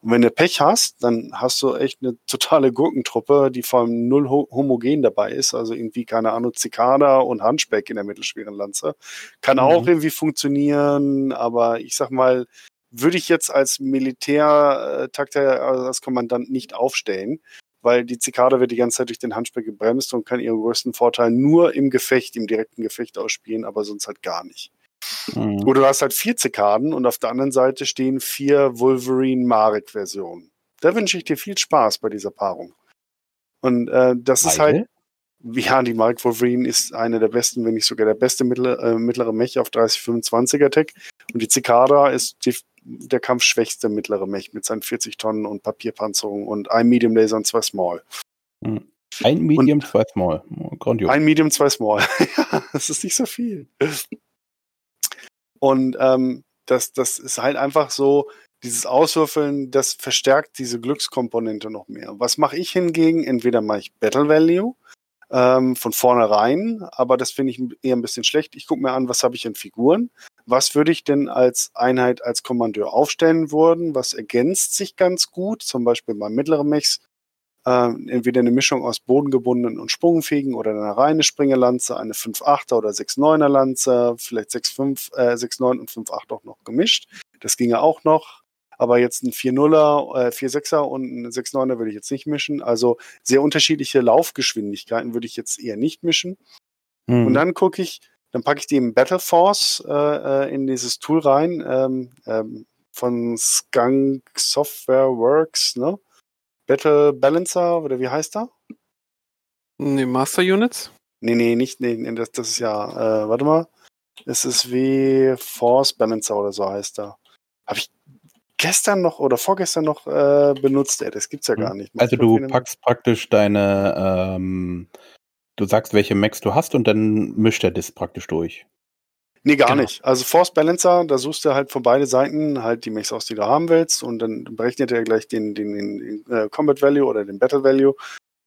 Und wenn du Pech hast, dann hast du echt eine totale Gurkentruppe, die vor allem null ho homogen dabei ist. Also irgendwie, keine Ahnung, Zikada und Handspeck in der mittelschweren Lanze. Kann Mhm. auch irgendwie funktionieren, aber ich sag mal, würde ich jetzt als Militärtakter, also als Kommandant nicht aufstellen, weil die Zikade wird die ganze Zeit durch den Handspeck gebremst und kann ihren größten Vorteil nur im Gefecht, im direkten Gefecht ausspielen, aber sonst halt gar nicht. Mhm. Oder du hast halt vier Zikaden und auf der anderen Seite stehen vier Wolverine-Marek-Versionen. Da wünsche ich dir viel Spaß bei dieser Paarung. Und äh, das ist halt, ja, die Mark Wolverine ist eine der besten, wenn nicht sogar der beste mittlere, äh, mittlere Mech auf 30-25er Tech. Und die Cicada ist die, der kampfschwächste mittlere Mech mit seinen 40 Tonnen und Papierpanzerung und ein Medium Laser und zwei Small. Mhm. Ein Medium, zwei Small. Grandios. Ein Medium, zwei Small. [LAUGHS] ja, das ist nicht so viel. Und ähm, das, das ist halt einfach so, dieses Auswürfeln, das verstärkt diese Glückskomponente noch mehr. Was mache ich hingegen? Entweder mache ich Battle Value ähm, von vornherein, aber das finde ich eher ein bisschen schlecht. Ich gucke mir an, was habe ich in Figuren? Was würde ich denn als Einheit, als Kommandeur aufstellen würden? Was ergänzt sich ganz gut? Zum Beispiel bei mittleren Mechs ähm, entweder eine Mischung aus bodengebundenen und sprungfähigen oder eine reine Springerlanze, eine 5-8er oder 6-9er Lanze, vielleicht 6-5, äh, 6-9 und 5-8 auch noch gemischt. Das ginge auch noch. Aber jetzt ein 4-0er, äh, 4-6er und ein 6-9er würde ich jetzt nicht mischen. Also sehr unterschiedliche Laufgeschwindigkeiten würde ich jetzt eher nicht mischen. Mhm. Und dann gucke ich, dann packe ich die im Battle Force äh, äh, in dieses Tool rein ähm, ähm, von Skunk Software Works, ne? Battle Balancer oder wie heißt er? Nee, Master Units? Nee, nee, nicht, nee, nee das, das ist ja, äh, warte mal. Es ist wie Force Balancer oder so heißt er. Habe ich gestern noch oder vorgestern noch äh, benutzt, ey, das gibt's ja gar nicht. Also du packst praktisch deine, ähm, du sagst, welche Max du hast und dann mischt er das praktisch durch. Nee, gar Genau. nicht. Also Force Balancer, da suchst du halt von beide Seiten halt die Mechs aus, die du haben willst und dann berechnet er gleich den, den, den, den äh, Combat Value oder den Battle Value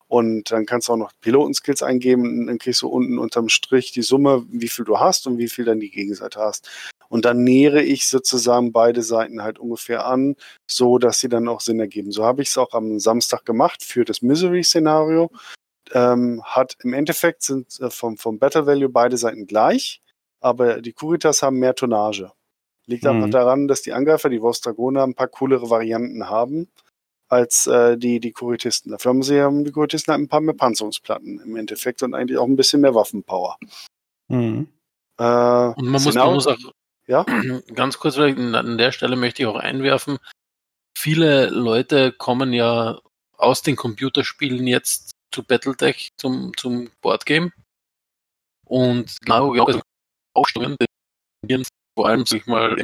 und dann kannst du auch noch Pilotenskills eingeben und dann kriegst du unten unterm Strich die Summe, wie viel du hast und wie viel dann die Gegenseite hast. Und dann nähere ich sozusagen beide Seiten halt ungefähr an, so dass sie dann auch Sinn ergeben. So habe ich es auch am Samstag gemacht für das Misery-Szenario. Ähm, hat im Endeffekt sind äh, vom, vom Battle Value beide Seiten gleich aber die Kuritas haben mehr Tonnage. Liegt Mhm. einfach daran, dass die Angreifer, die Vostragoner, ein paar coolere Varianten haben als äh, die, die Kuritisten. Dafür haben sie haben die Kuritisten halt ein paar mehr Panzerungsplatten im Endeffekt und eigentlich auch ein bisschen mehr Waffenpower. Mhm. Äh, Und man muss, man Szenario- muss auch Ja? [CLEARS THROAT] ganz kurz vielleicht an- der Stelle möchte ich auch einwerfen. Viele Leute kommen ja aus den Computerspielen jetzt zu Battletech, zum, zum Boardgame. Und genau, ja, also tendieren vor allem, sag ich mal,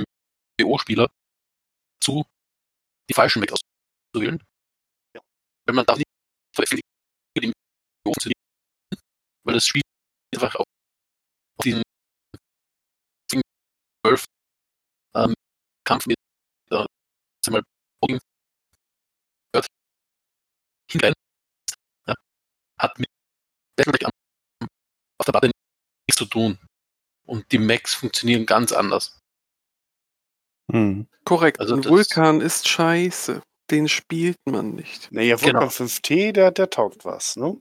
MBO-Spieler zu, die falschen Macs auszuwählen. Wenn man darf nicht veröffentlichen, weil das Spiel einfach auf, diesen 12 ähm, Kampf mit äh, mal, Bogen hört hingreifen, ja, hat mit Battletech auf der Platte nichts zu tun. Und die Macs funktionieren ganz anders. Mhm. Korrekt. Also Vulkan ist scheiße. Den spielt man nicht. naja, Vulkan Genau. 5T, der, der taugt was, ne?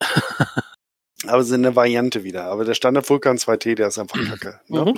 [LAUGHS] aber es ist eine Variante wieder. Aber der Standard Vulkan 2T, der ist einfach kacke. Ne?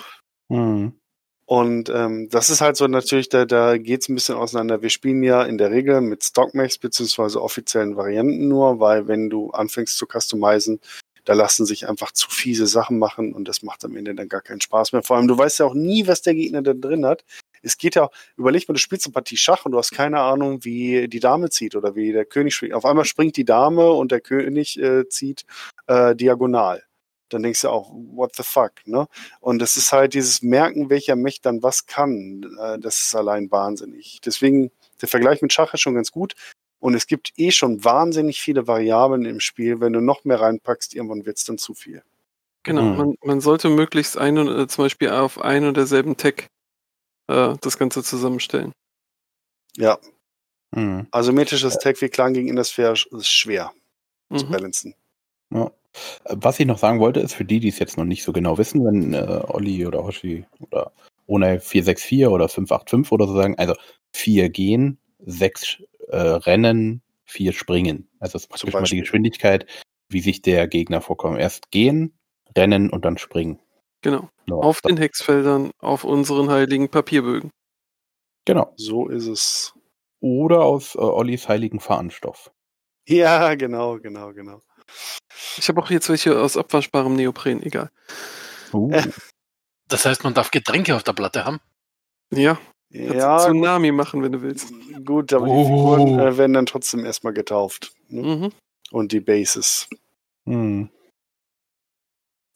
Mhm. Mhm. Und ähm, das ist halt so natürlich, da, da geht's ein bisschen auseinander. Wir spielen ja in der Regel mit Stockmax beziehungsweise offiziellen Varianten nur, weil wenn du anfängst zu customizen, da lassen sich einfach zu fiese Sachen machen und das macht am Ende dann gar keinen Spaß mehr. Vor allem, du weißt ja auch nie, was der Gegner da drin hat. Es geht ja auch, überleg mal, du spielst eine Partie Schach und du hast keine Ahnung, wie die Dame zieht oder wie der König spielt. Auf einmal springt die Dame und der König äh, zieht äh, diagonal. Dann denkst du auch, what the fuck, ne? Und das ist halt dieses Merken, welcher Mech dann was kann. Äh, das ist allein wahnsinnig. Deswegen, der Vergleich mit Schach ist schon ganz gut. Und es gibt eh schon wahnsinnig viele Variablen im Spiel. Wenn du noch mehr reinpackst, irgendwann wird's dann zu viel. Genau, Mhm. man, man sollte möglichst ein und, äh, zum Beispiel auf ein und derselben Tech äh, das Ganze zusammenstellen. Ja, Mhm. asymmetrisches Tech wie Klang gegen Indersphäre ist schwer zu Mhm. balancen. Ja. Was ich noch sagen wollte, ist für die, die es jetzt noch nicht so genau wissen, wenn äh, Olli oder Hoshi oder ohne 464 oder 585 oder so sagen, also vier gehen, sechs äh, rennen, vier springen. Also das ist praktisch mal die. Geschwindigkeit, wie sich der Gegner vorkommt. Erst gehen, rennen und dann springen. Genau. So, Auf das- den Hexfeldern, auf unseren heiligen Papierbögen. Genau. So ist es. Oder aus äh, Ollis heiligen Fahnenstoff. Ja, genau, genau, genau. Ich habe auch jetzt welche aus abwaschbarem Neopren, egal. Uh, [LAUGHS] Das heißt, man darf Getränke auf der Platte haben. Ja, kannst Ja, Tsunami machen, wenn du willst. gut, aber die Oh. Figuren äh, werden dann trotzdem erstmal getauft. Ne? Mhm. Und die Bases. hm.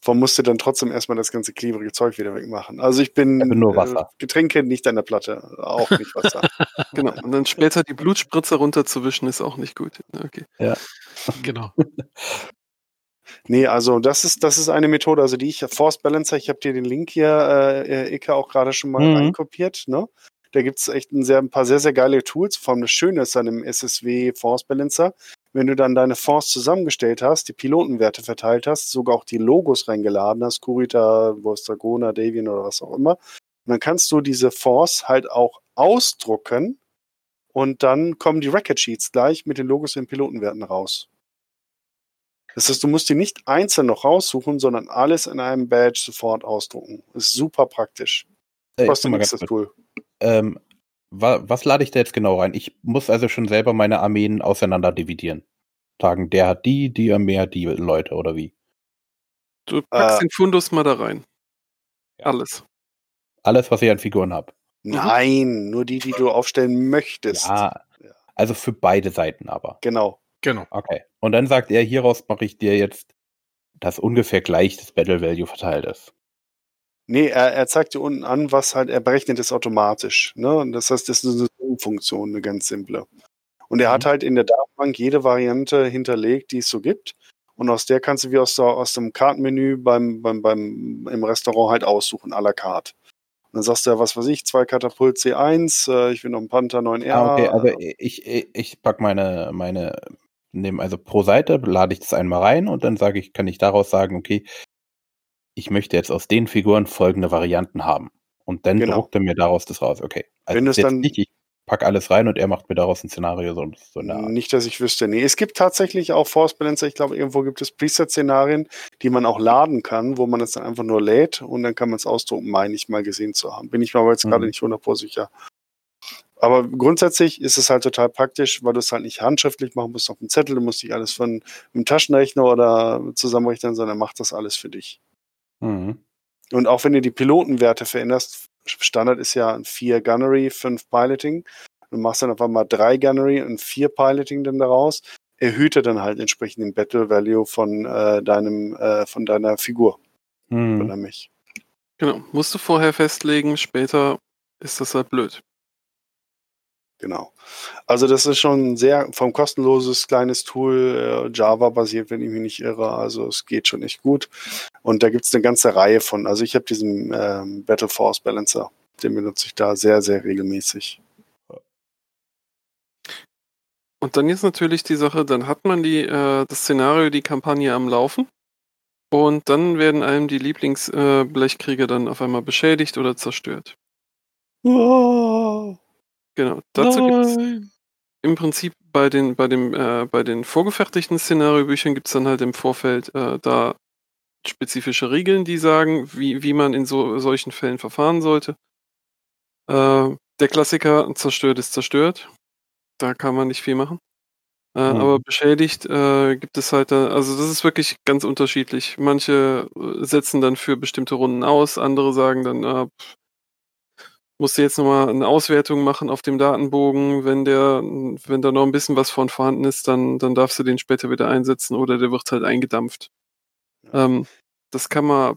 Man musste dann trotzdem erstmal das ganze klebrige Zeug wieder wegmachen. Also ich bin Also nur Wasser. Äh, Getränke nicht an der Platte, auch nicht Wasser. [LAUGHS] Genau. Und dann später die Blutspritze runterzuwischen, ist auch nicht gut. Okay. Genau. [LAUGHS] nee, also das ist, das ist eine Methode, also die ich, Force Balancer, ich habe dir den Link hier, äh, Ike, auch gerade schon mal Mhm. reinkopiert, ne? Da gibt's echt ein, sehr, ein paar sehr, sehr geile Tools. Vor allem das Schöne ist an dem SSW Force Balancer, wenn du dann deine Force zusammengestellt hast, die Pilotenwerte verteilt hast, sogar auch die Logos reingeladen hast, Kurita, Vostragona, Davian oder was auch immer, dann kannst du diese Force halt auch ausdrucken und dann kommen die Record Sheets gleich mit den Logos und den Pilotenwerten raus. Das heißt, du musst die nicht einzeln noch raussuchen, sondern alles in einem Badge sofort ausdrucken. Das ist super praktisch. Kostet nichts, das. Tool. ähm, wa was lade ich da jetzt genau rein? Ich muss also schon selber meine Armeen auseinander dividieren. Sagen, der hat die, die Armee hat die Leute oder wie? Du packst Äh. den Fundus mal da rein. Ja. Alles. Alles, was ich an Figuren habe. Nein, nur die, die du aufstellen möchtest. Ja, Ja. also für beide Seiten aber. Genau. Genau. Okay. Und dann sagt er, hieraus mache ich dir jetzt, dass ungefähr gleich das Battle Value verteilt ist. Nee, er, er zeigt dir unten an, was halt, er berechnet es automatisch. Ne? Und das heißt, das ist eine Zoom-Funktion, eine ganz simple. Und er hat Mhm. halt in der Datenbank jede Variante hinterlegt, die es so gibt. Und aus der kannst du wie aus, der, aus dem Kartenmenü beim, beim, beim, im Restaurant halt aussuchen, à la carte. Und dann sagst du ja, was weiß ich, zwei Katapult C1, äh, ich will noch einen Panther 9R. Ah, okay, also ich, ich, ich pack meine, meine, nehme also pro Seite lade ich das einmal rein und dann sage ich, kann ich daraus sagen, okay, ich möchte jetzt aus den Figuren folgende Varianten haben. Und dann Genau. druckt er mir daraus das raus. Okay. Also Wenn jetzt dann- nicht, ich pack alles rein und er macht mir daraus ein Szenario so, so eine Art. Nicht, dass ich wüsste. Nee, es gibt tatsächlich auch Force Balancer. Ich glaube, irgendwo gibt es Preset-Szenarien, die man auch laden kann, wo man es dann einfach nur lädt und dann kann man es ausdrucken, meine ich mal gesehen zu haben. Bin ich mir aber jetzt Mhm. gerade nicht 100% sicher. Aber grundsätzlich ist es halt total praktisch, weil du es halt nicht handschriftlich machen musst auf dem Zettel. Du musst nicht alles von einem Taschenrechner oder zusammenrechnen, sondern macht das alles für dich. Mhm. Und auch wenn du die Pilotenwerte veränderst, Standard ist ja ein 4 Gunnery, 5 Piloting. Du machst dann auf einmal 3 Gunnery und 4 Piloting dann daraus. Erhöht er dann halt entsprechend den Battle Value von äh, deinem, äh, von deiner Figur, Mhm. der Mech. Genau. Musst du vorher festlegen, später ist das halt blöd. Genau. Also das ist schon ein sehr vom kostenloses kleines Tool, äh, Java basiert, wenn ich mich nicht irre. Also es geht schon echt gut. Und da gibt es eine ganze Reihe von. Also ich habe diesen ähm, Battle Force Balancer, den benutze ich da sehr, sehr regelmäßig. Und dann jetzt natürlich die Sache, dann hat man die, äh, das Szenario, die Kampagne am Laufen. Und dann werden einem die Lieblingsblechkrieger äh, dann auf einmal beschädigt oder zerstört. Oh. Genau. Dazu gibt es im Prinzip bei den, bei dem, äh, bei den vorgefertigten Szenariobüchern gibt es dann halt im Vorfeld äh, da spezifische Regeln, die sagen, wie, wie man in so, solchen Fällen verfahren sollte. Äh, der Klassiker, zerstört ist zerstört. Da kann man nicht viel machen. Äh, Mhm. Aber beschädigt äh, gibt es halt, da, also das ist wirklich ganz unterschiedlich. Manche äh, setzen dann für bestimmte Runden aus, andere sagen dann, äh, pff, musst du jetzt nochmal eine Auswertung machen auf dem Datenbogen. Wenn der, wenn da noch ein bisschen was von vorhanden ist, dann, dann darfst du den später wieder einsetzen oder der wird halt eingedampft. Ähm, das kann man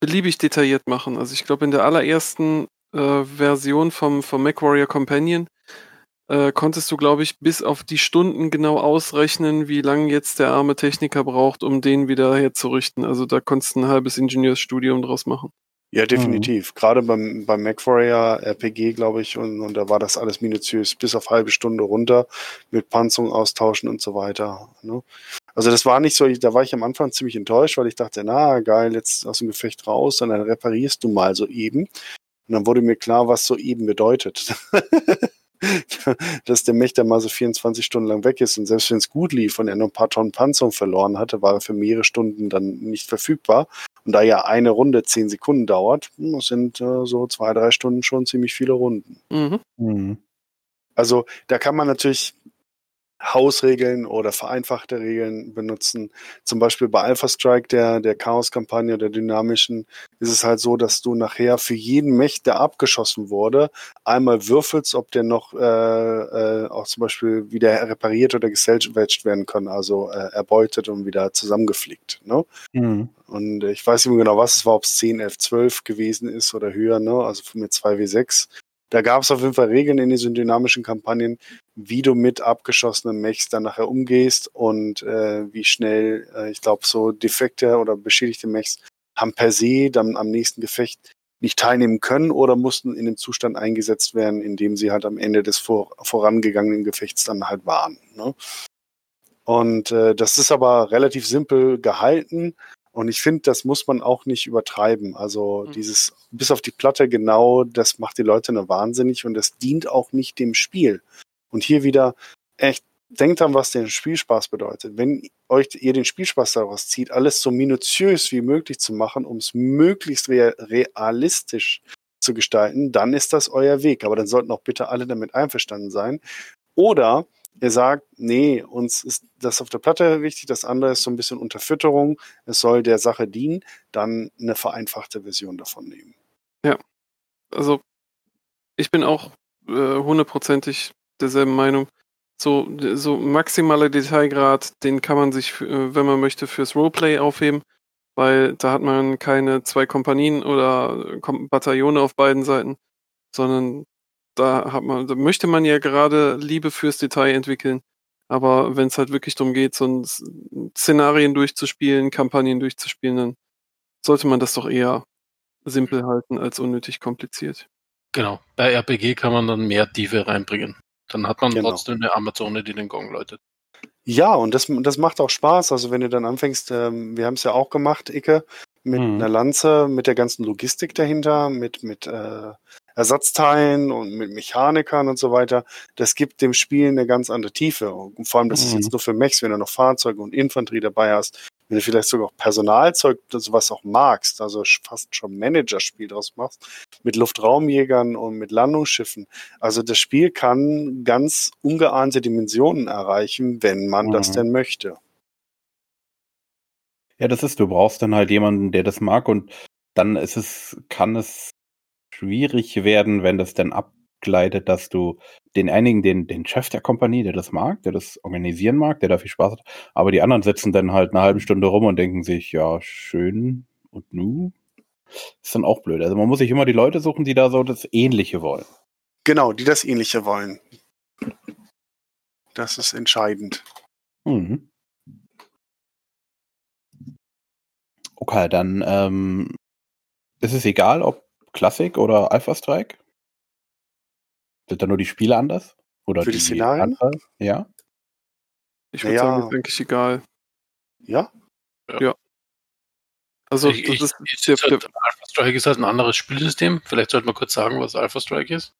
beliebig detailliert machen. Also ich glaube, in der allerersten äh, Version vom, vom MacWarrior Companion äh, konntest du, glaube ich, bis auf die Stunden genau ausrechnen, wie lange jetzt der arme Techniker braucht, um den wieder herzurichten. Also da konntest du ein halbes Ingenieursstudium draus machen. Ja, definitiv. Gerade beim, beim MacWarrior RPG, glaube ich, und, und da war das alles minutiös bis auf halbe Stunde runter mit Panzerung austauschen und so weiter. Ne? Also das war nicht so, da war ich am Anfang ziemlich enttäuscht, weil ich dachte, na geil, jetzt aus dem Gefecht raus und dann reparierst du mal so eben. Und dann wurde mir klar, was so eben bedeutet. [LAUGHS] dass der dann mal so 24 Stunden lang weg ist und selbst wenn es gut lief und er nur ein paar Tonnen Panzerung verloren hatte, war er für mehrere Stunden dann nicht verfügbar. Und da ja eine Runde zehn Sekunden dauert, sind äh, so zwei, drei Stunden schon ziemlich viele Runden. Mhm. Mhm. Also da kann man natürlich Hausregeln oder vereinfachte Regeln benutzen. Zum Beispiel bei Alpha Strike, der, der Chaos-Kampagne, der dynamischen, ist es halt so, dass du nachher für jeden Mech, der abgeschossen wurde, einmal würfelst, ob der noch äh, äh, auch zum Beispiel wieder repariert oder gesalvaged werden kann, also äh, erbeutet und wieder zusammengeflickt. Ne? Mhm. Und ich weiß nicht mehr genau, was es war, ob es 10, 11, 12 gewesen ist oder höher, ne? also mit 2W6. Da gab es auf jeden Fall Regeln in diesen dynamischen Kampagnen, wie du mit abgeschossenen Mechs dann nachher umgehst und äh, wie schnell, äh, ich glaube, so defekte oder beschädigte Mechs haben per se dann am nächsten Gefecht nicht teilnehmen können oder mussten in dem Zustand eingesetzt werden, in dem sie halt am Ende des vor, vorangegangenen Gefechts dann halt waren. Ne? Und äh, das ist aber relativ simpel gehalten und ich finde, das muss man auch nicht übertreiben. Also Mhm. dieses bis auf die Platte genau, das macht die Leute nur wahnsinnig und das dient auch nicht dem Spiel. Und hier wieder echt denkt an, was den Spielspaß bedeutet. Wenn euch ihr den Spielspaß daraus zieht, alles so minutiös wie möglich zu machen, um es möglichst rea realistisch zu gestalten, dann ist das euer Weg. Aber dann sollten auch bitte alle damit einverstanden sein. Oder ihr sagt, nee, uns ist das auf der Platte wichtig, das andere ist so ein bisschen Unterfütterung, es soll der Sache dienen, dann eine vereinfachte Version davon nehmen. Also, ich bin auch äh, hundertprozentig derselben Meinung. So, so maximaler Detailgrad, den kann man sich, äh, wenn man möchte, fürs Roleplay aufheben, weil da hat man keine zwei Kompanien oder Kom Bataillone auf beiden Seiten, sondern da hat man, da möchte man ja gerade Liebe fürs Detail entwickeln. Aber wenn es halt wirklich darum geht, so Szenarien durchzuspielen, Kampagnen durchzuspielen, dann sollte man das doch eher simpel halten als unnötig kompliziert. Genau. Bei RPG kann man dann mehr Tiefe reinbringen. Dann hat man Genau. trotzdem eine Amazone, die den Gong läutet. Ja, und das, das macht auch Spaß. Also wenn du dann anfängst, ähm, wir haben es ja auch gemacht, Icke, mit Mhm. einer Lanze, mit der ganzen Logistik dahinter, mit, mit äh, Ersatzteilen und mit Mechanikern und so weiter. Das gibt dem Spiel eine ganz andere Tiefe. Und vor allem, das ist Mhm. jetzt nur für Mechs, wenn du noch Fahrzeuge und Infanterie dabei hast, wenn du vielleicht sogar auch Personalzeug, sowas auch magst, also fast schon Managerspiel draus machst, mit Luftraumjägern und mit Landungsschiffen. Also das Spiel kann ganz ungeahnte Dimensionen erreichen, wenn man das Mhm. denn möchte. Ja, das ist, du brauchst dann halt jemanden, der das mag und dann ist es, kann es schwierig werden, wenn das dann abgleitet, dass du den einigen, den, den Chef der Kompanie, der das mag, der das organisieren mag, der da viel Spaß hat, aber die anderen sitzen dann halt eine halbe Stunde rum und denken sich, ja, schön und nu? Ist dann auch blöd. Also man muss sich immer die Leute suchen, die da so das Ähnliche wollen. Genau, die das Ähnliche wollen. Das ist entscheidend. Mhm. Okay, dann ähm, ist es egal, ob Klassik oder Alpha Strike? Sind da nur die Spiele anders? Oder Für die Szenarien? Anzahl? Ja. Ich würde Naja. sagen, ist eigentlich egal. Ja? Also, ich, das ich, ist ich, der, ist halt, der, Alpha Strike ist halt ein anderes Spielsystem. Vielleicht sollte man kurz sagen, was Alpha Strike ist.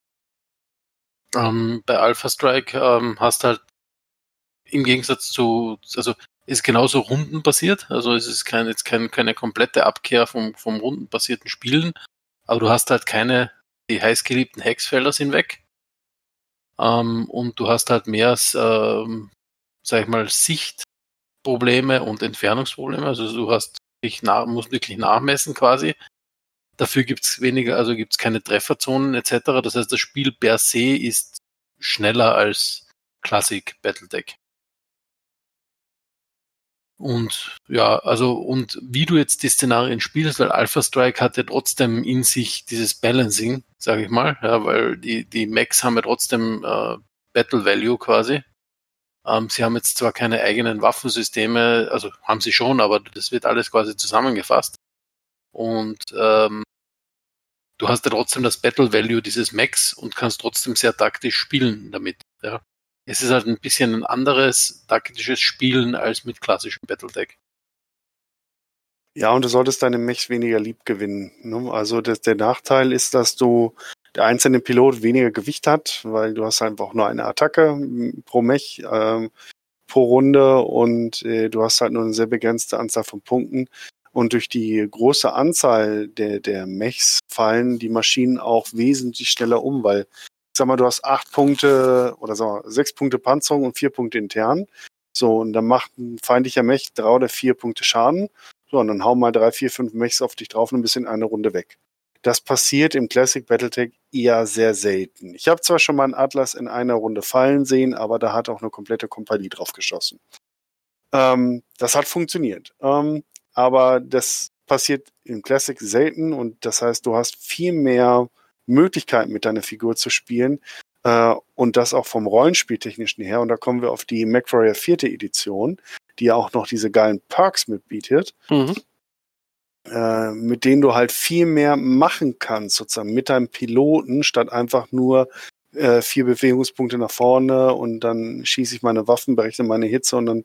Ähm, bei Alpha Strike ähm, hast halt im Gegensatz zu, also ist genauso rundenbasiert, also es ist kein, jetzt kein, keine komplette Abkehr vom, vom rundenbasierten Spielen, aber du hast halt keine, die heißgeliebten Hexfelder sind weg. Ähm, und du hast halt mehr, ähm, sag ich mal, Sichtprobleme und Entfernungsprobleme. Also du hast wirklich nach, musst wirklich nachmessen quasi. Dafür gibt's weniger, also gibt's keine Trefferzonen etc. Das heißt, das Spiel per se ist schneller als Classic Battletech. Und ja, also und wie du jetzt die Szenarien spielst, weil Alpha Strike hat ja trotzdem in sich dieses Balancing, sage ich mal, ja, weil die die Mechs haben ja trotzdem äh, Battle Value quasi. Ähm, sie haben jetzt zwar keine eigenen Waffensysteme, also haben sie schon, aber das wird alles quasi zusammengefasst. Und ähm, du hast ja trotzdem das Battle Value dieses Mechs und kannst trotzdem sehr taktisch spielen damit. Ja. Es ist halt ein bisschen ein anderes taktisches Spielen als mit klassischem Battletech. Ja, und du solltest deine Mechs weniger lieb gewinnen. Ne? Also das, der Nachteil ist, dass du der einzelne Pilot weniger Gewicht hat, weil du hast einfach nur eine Attacke pro Mech ähm, pro Runde und äh, du hast halt nur eine sehr begrenzte Anzahl von Punkten. Und durch die große Anzahl der, der Mechs fallen die Maschinen auch wesentlich schneller um, weil, sag mal, du hast acht Punkte oder sag mal, sechs Punkte Panzerung und vier Punkte intern. So, und dann macht ein feindlicher Mech drei oder vier Punkte Schaden. So, und dann hau mal drei, vier, fünf Mechs auf dich drauf und ein bisschen eine Runde weg. Das passiert im Classic Battletech eher sehr selten. Ich habe zwar schon mal einen Atlas in einer Runde fallen sehen, aber da hat auch eine komplette Kompanie drauf geschossen. Ähm, das hat funktioniert. Ähm, aber das passiert im Classic selten und das heißt, du hast viel mehr Möglichkeiten mit deiner Figur zu spielen äh, und das auch vom Rollenspieltechnischen her. Und da kommen wir auf die MacWarrior vierte Edition, die ja auch noch diese geilen Perks mitbietet, Mhm. äh, mit denen du halt viel mehr machen kannst, sozusagen mit deinem Piloten, statt einfach nur äh, vier Bewegungspunkte nach vorne und dann schieße ich meine Waffen, berechne meine Hitze und dann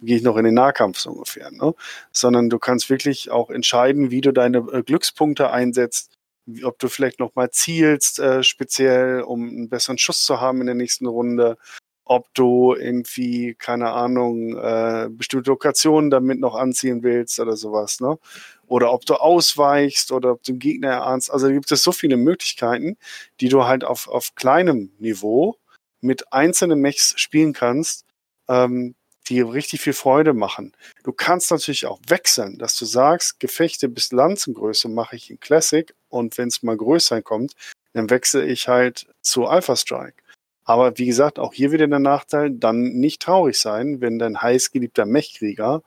gehe ich noch in den Nahkampf so ungefähr. Ne? Sondern du kannst wirklich auch entscheiden, wie du deine äh, Glückspunkte einsetzt, ob du vielleicht noch mal zielst, äh, speziell, um einen besseren Schuss zu haben in der nächsten Runde, ob du irgendwie, keine Ahnung, äh, bestimmte Lokationen damit noch anziehen willst oder sowas, ne? Oder ob du ausweichst oder ob du den Gegner erahnst. Also gibt es so viele Möglichkeiten, die du halt auf, auf kleinem Niveau mit einzelnen Mechs spielen kannst, ähm, die richtig viel Freude machen. Du kannst natürlich auch wechseln, dass du sagst, Gefechte bis Lanzengröße mache ich in Classic und wenn es mal größer kommt, dann wechsle ich halt zu Alpha Strike. Aber wie gesagt, auch hier wieder der Nachteil, dann nicht traurig sein, wenn dein heißgeliebter Mechkrieger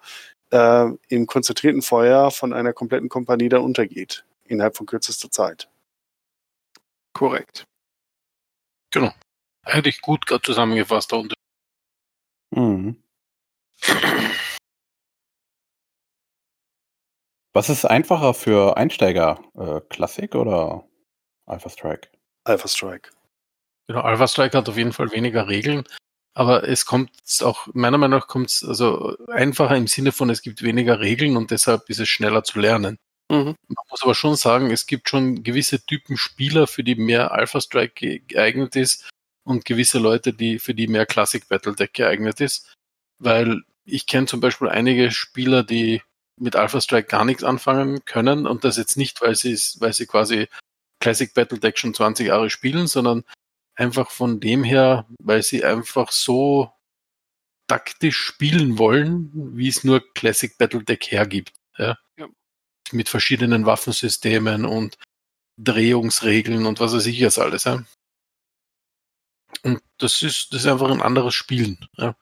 äh, im konzentrierten Feuer von einer kompletten Kompanie dann untergeht, innerhalb von kürzester Zeit. Korrekt. Eigentlich gut zusammengefasst. Der Unterschied. Mhm. Was ist einfacher für Einsteiger? Äh, Classic oder Alpha Strike? Alpha Strike. Genau, Alpha Strike hat auf jeden Fall weniger Regeln, aber es kommt auch, meiner Meinung nach kommt es also einfacher im Sinne von, es gibt weniger Regeln und deshalb ist es schneller zu lernen. Mhm. Man muss aber schon sagen, es gibt schon gewisse Typen Spieler, für die mehr Alpha Strike ge- geeignet ist und gewisse Leute, die für die mehr Classic Battletech geeignet ist, weil ich kenne zum Beispiel einige Spieler, die mit Alpha Strike gar nichts anfangen können und das jetzt nicht, weil sie weil sie quasi Classic Battletech schon 20 Jahre spielen, sondern einfach von dem her, weil sie einfach so taktisch spielen wollen, wie es nur Classic Battletech hergibt. Ja? Ja. Mit verschiedenen Waffensystemen und Drehungsregeln und was weiß ich jetzt alles. Ja? Und das ist, das ist einfach ein anderes Spielen. Ja?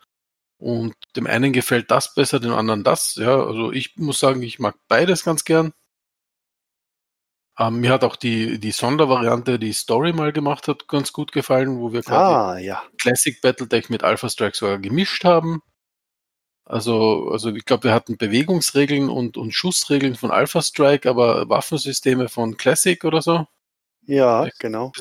Und dem einen gefällt das besser, dem anderen das. Ja, also ich muss sagen, ich mag beides ganz gern. Ähm, mir hat auch die, die Sondervariante, die Story mal gemacht hat, ganz gut gefallen, wo wir quasi Ah, ja. Classic Battletech mit Alpha Strike sogar gemischt haben. Also, also ich glaube, wir hatten Bewegungsregeln und, und Schussregeln von Alpha Strike, aber Waffensysteme von Classic oder so, Ja, genau.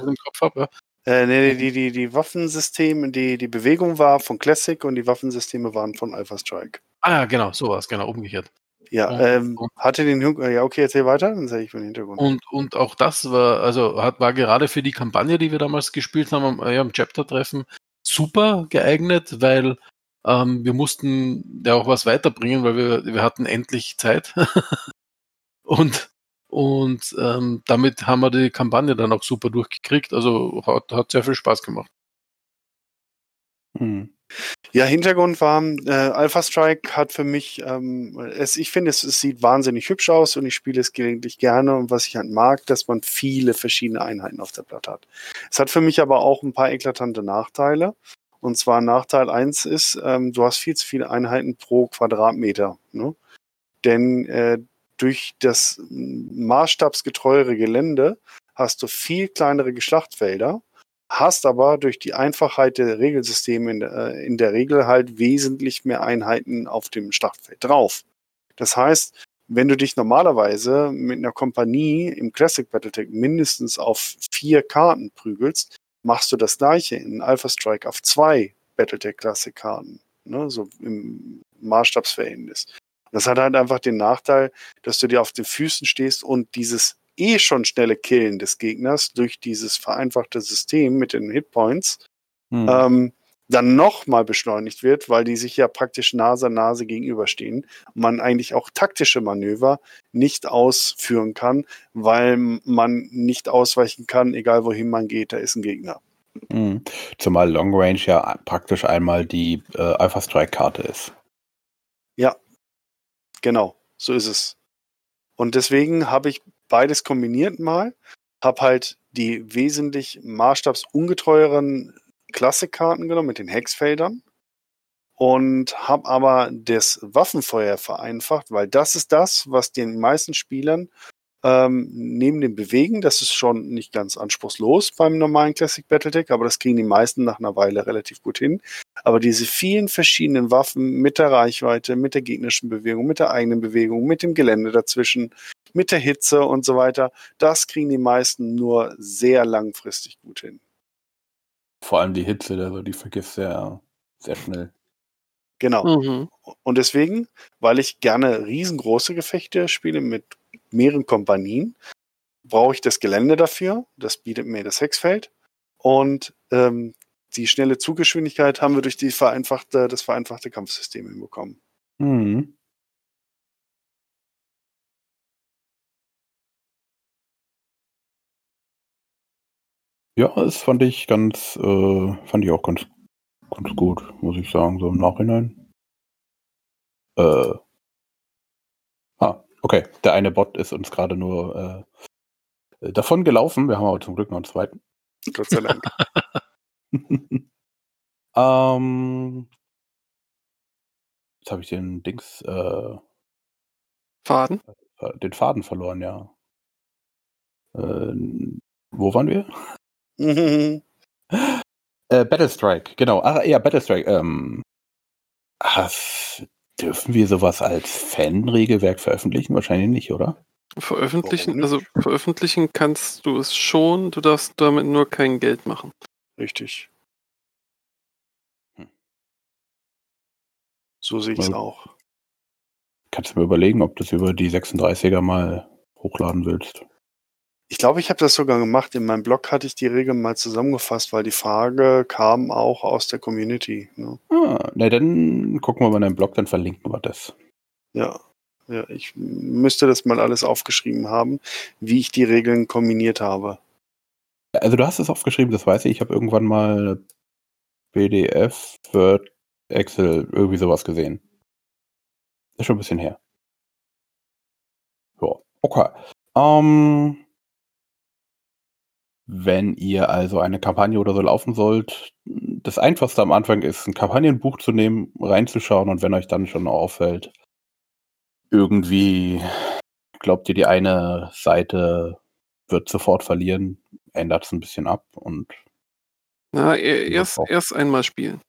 habe. Ja. Äh, nee, die, die, die Waffensysteme, die, die Bewegung war von Classic und die Waffensysteme waren von Alpha Strike. Ah ja, genau, sowas, genau, umgekehrt. Ja, Und- ähm, und- hatte den Hin- ja, okay, erzähl weiter, dann sage ich den Hintergrund. Und, und auch das war, also hat, war gerade für die Kampagne, die wir damals gespielt haben, am, ja, am Chapter-Treffen, super geeignet, weil ähm, wir mussten ja auch was weiterbringen, weil wir, wir hatten endlich Zeit. [LAUGHS] und und ähm, damit haben wir die Kampagne dann auch super durchgekriegt. Also hat, hat sehr viel Spaß gemacht. Mhm. Ja, Hintergrund war, äh, Alpha Strike hat für mich, ähm, es, ich finde, es, es sieht wahnsinnig hübsch aus und ich spiele es gelegentlich gerne. Und was ich halt mag, dass man viele verschiedene Einheiten auf der Platte hat. Es hat für mich aber auch ein paar eklatante Nachteile. Und zwar Nachteil eins ist, ähm, du hast viel zu viele Einheiten pro Quadratmeter. Ne? Denn äh, durch das maßstabsgetreuere Gelände hast du viel kleinere Geschlachtfelder hast aber durch die Einfachheit der Regelsysteme in der, äh, in der Regel halt wesentlich mehr Einheiten auf dem Schlachtfeld drauf. Das heißt, wenn du dich normalerweise mit einer Kompanie im Classic Battletech mindestens auf vier Karten prügelst, machst du das gleiche in Alpha Strike auf zwei Battletech-Klassikkarten. Ne? So im Maßstabsverhältnis. Das hat halt einfach den Nachteil, dass du dir auf den Füßen stehst und dieses eh schon schnelle Killen des Gegners durch dieses vereinfachte System mit den Hitpoints Hm. ähm, dann nochmal beschleunigt wird, weil die sich ja praktisch Nase an Nase gegenüberstehen. Man eigentlich auch taktische Manöver nicht ausführen kann, weil man nicht ausweichen kann, egal wohin man geht, da ist ein Gegner. Hm. Zumal Long Range ja praktisch einmal die äh, Alpha Strike Karte ist. Genau, so ist es. Und deswegen habe ich beides kombiniert mal, habe halt die wesentlich maßstabsungetreueren Klassikkarten genommen mit den Hexfeldern und habe aber das Waffenfeuer vereinfacht, weil das ist das, was den meisten Spielern ähm, neben dem Bewegen, das ist schon nicht ganz anspruchslos beim normalen Classic Battletech, aber das kriegen die meisten nach einer Weile relativ gut hin. Aber diese vielen verschiedenen Waffen mit der Reichweite, mit der gegnerischen Bewegung, mit der eigenen Bewegung, mit dem Gelände dazwischen, mit der Hitze und so weiter, das kriegen die meisten nur sehr langfristig gut hin. Vor allem die Hitze, also die vergisst sehr, sehr schnell. Genau. Mhm. Und deswegen, weil ich gerne riesengroße Gefechte spiele mit mehreren Kompanien, brauche ich das Gelände dafür. Das bietet mir das Hexfeld. Und ähm, die schnelle Zuggeschwindigkeit haben wir durch die vereinfachte, das vereinfachte Kampfsystem hinbekommen. Mhm. Ja, das fand ich ganz, äh, fand ich auch ganz, ganz gut, muss ich sagen, so im Nachhinein. Äh, okay. Der eine Bot ist uns gerade nur äh, davon gelaufen. Wir haben aber zum Glück noch einen zweiten. Gott sei Dank. [LAUGHS] ähm, jetzt habe ich den Dings, äh, Faden. den Faden verloren, ja. Äh, wo waren wir? [LAUGHS] Äh, Battlestrike, genau. Ah, ja, Battlestrike. Ähm, was, dürfen wir sowas als Fan-Regelwerk veröffentlichen? Wahrscheinlich nicht, oder? Veröffentlichen, also veröffentlichen kannst du es schon, du darfst damit nur kein Geld machen. Richtig. Hm. So sehe ich es auch. Kannst du mir überlegen, ob du es über die 36er mal hochladen willst? Ich glaube, ich habe das sogar gemacht. In meinem Blog hatte ich die Regeln mal zusammengefasst, weil die Frage kam auch aus der Community. Ne? Ah, na dann gucken wir mal in deinem Blog, dann verlinken wir das. Ja. ja, ich müsste das mal alles aufgeschrieben haben, wie ich die Regeln kombiniert habe. Also du hast es aufgeschrieben, das weiß ich. Ich habe irgendwann mal PDF, Word, Excel, irgendwie sowas gesehen. Ist schon ein bisschen her. Ja, okay. Ähm, wenn ihr also eine Kampagne oder so laufen sollt, das Einfachste am Anfang ist, ein Kampagnenbuch zu nehmen, reinzuschauen und wenn euch dann schon auffällt, irgendwie glaubt ihr, die eine Seite wird sofort verlieren, ändert es ein bisschen ab und Na, e- erst, erst einmal spielen.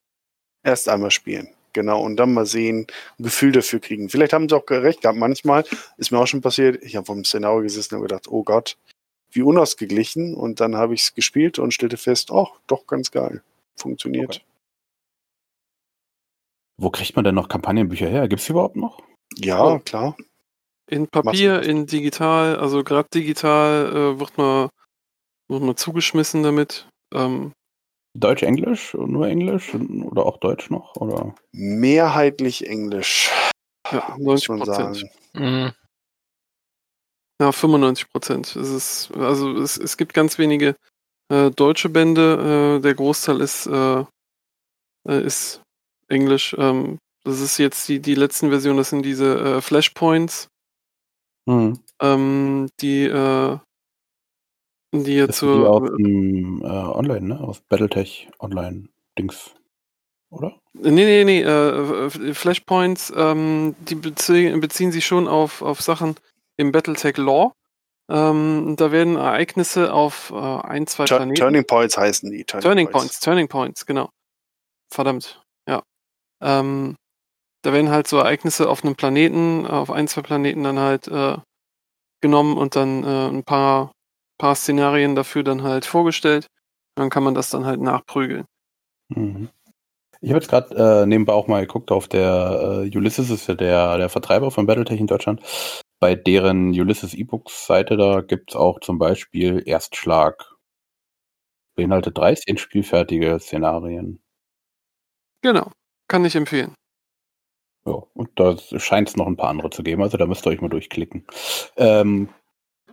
Erst einmal spielen. Genau, und dann mal sehen, ein Gefühl dafür kriegen. Vielleicht haben sie auch recht gehabt. Manchmal ist mir auch schon passiert, ich habe vom Szenario gesessen und gedacht, oh Gott, wie unausgeglichen. Und dann habe ich es gespielt und stellte fest, oh, doch ganz geil. Funktioniert. Okay. wo kriegt man denn noch Kampagnenbücher her? Gibt es überhaupt noch? Ja, Oh. klar. In Papier, in digital, also gerade digital äh, wird man wird man zugeschmissen damit. Ähm, Deutsch, Englisch, nur Englisch oder auch Deutsch noch? Oder? Mehrheitlich Englisch, ja, muss 90 man Prozent. sagen. Mhm. Ja, 95 Prozent. Es ist, also es, es gibt ganz wenige äh, deutsche Bände. Äh, der Großteil ist, äh, äh, ist Englisch. Ähm, das ist jetzt die, die letzten Versionen, das sind diese äh, Flashpoints, Hm. ähm, die, äh, die jetzt sind die aus so. dem Online, ne? Aus Battletech Online-Dings. Oder? Nee, nee, nee, äh, Flashpoints, ähm, die beziehen, beziehen sich schon auf, auf Sachen im Battletech Law. Ähm, da werden Ereignisse auf äh, ein, zwei Tur Planeten. Turning Points heißen die. Turning Points, Turning Points, genau. Verdammt, ja. Ähm, da werden halt so Ereignisse auf einem Planeten, auf ein, zwei Planeten dann halt äh, genommen und dann äh, ein paar, paar Szenarien dafür dann halt vorgestellt. Dann kann man das dann halt nachprügeln. Mhm. Ich habe jetzt gerade äh, nebenbei auch mal geguckt auf der äh, Ulysses, ist ja der, der Vertreiber von Battletech in Deutschland. Bei deren Ulysses E-Books-Seite, da gibt es auch zum Beispiel Erstschlag. Beinhaltet 13 spielfertige Szenarien. Genau. Kann ich empfehlen. Ja, und da scheint es noch ein paar andere zu geben, also da müsst ihr euch mal durchklicken. Ähm,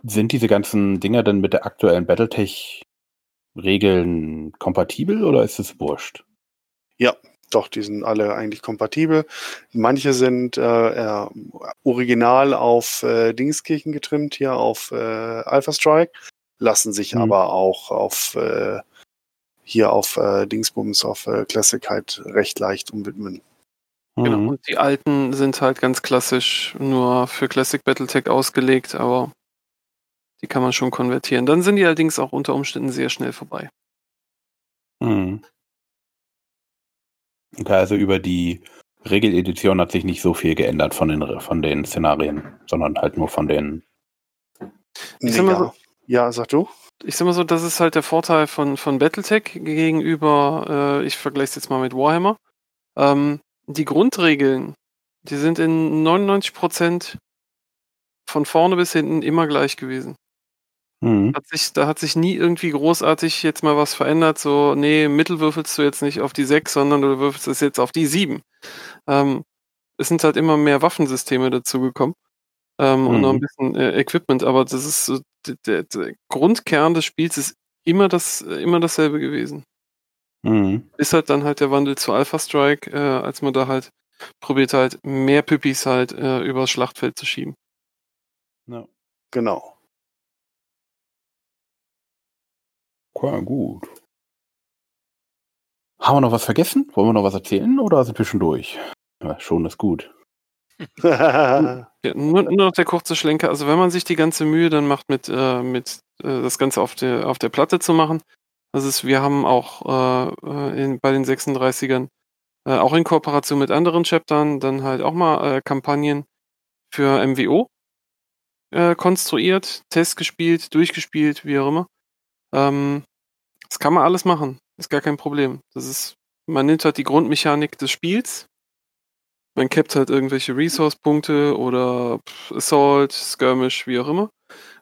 sind diese ganzen Dinger denn mit der aktuellen Battletech-Regeln kompatibel oder ist es wurscht? Ja, doch, die sind alle eigentlich kompatibel. Manche sind äh, original auf äh, Dingskirchen getrimmt, hier auf äh, Alpha Strike, lassen sich Mhm. aber auch auf äh, hier auf äh, Dingsbums, auf äh, Classic halt recht leicht umwidmen. Genau. Mhm. Und die alten sind halt ganz klassisch nur für Classic Battletech ausgelegt, aber die kann man schon konvertieren. Dann sind die allerdings auch unter Umständen sehr schnell vorbei. Mhm. Okay, also über die Regeledition hat sich nicht so viel geändert von den, von den Szenarien, sondern halt nur von den. Ich sag mal ja. so- ja, sag du? Ich sag mal so, das ist halt der Vorteil von, von Battletech gegenüber, äh, ich vergleiche es jetzt mal mit Warhammer. Ähm, die Grundregeln, die sind in 99% von vorne bis hinten immer gleich gewesen. Mhm. Hat sich, da hat sich nie irgendwie großartig jetzt mal was verändert. So, nee, Mittel würfelst du jetzt nicht auf die 6, sondern du würfelst es jetzt auf die 7. Ähm, es sind halt immer mehr Waffensysteme dazugekommen. Ähm, Und noch ein Mhm. bisschen äh, Equipment, aber das ist so, der, der, Grundkern des Spiels ist immer das, immer dasselbe gewesen. Mhm. Ist halt dann halt der Wandel zu Alpha Strike, äh, als man da halt probiert halt mehr Püppis halt äh, übers Schlachtfeld zu schieben. Ja. Genau. Okay, gut. Haben wir noch was vergessen? Wollen wir noch was erzählen oder sind wir schon durch? Ja, schon ist gut. Ja, [LAUGHS] nur, nur noch der kurze Schlenker. Also wenn man sich die ganze Mühe dann macht, mit, äh, mit äh, das Ganze auf der, auf der Platte zu machen, das ist, wir haben auch äh, in, bei den 36ern, äh, auch in Kooperation mit anderen Chaptern, dann halt auch mal äh, Kampagnen für MWO äh, konstruiert, Test gespielt, durchgespielt, wie auch immer. Ähm, das kann man alles machen. Ist gar kein Problem. Das ist, man nimmt halt die Grundmechanik des Spiels, man capt halt irgendwelche Resource-Punkte oder Assault, Skirmish, wie auch immer.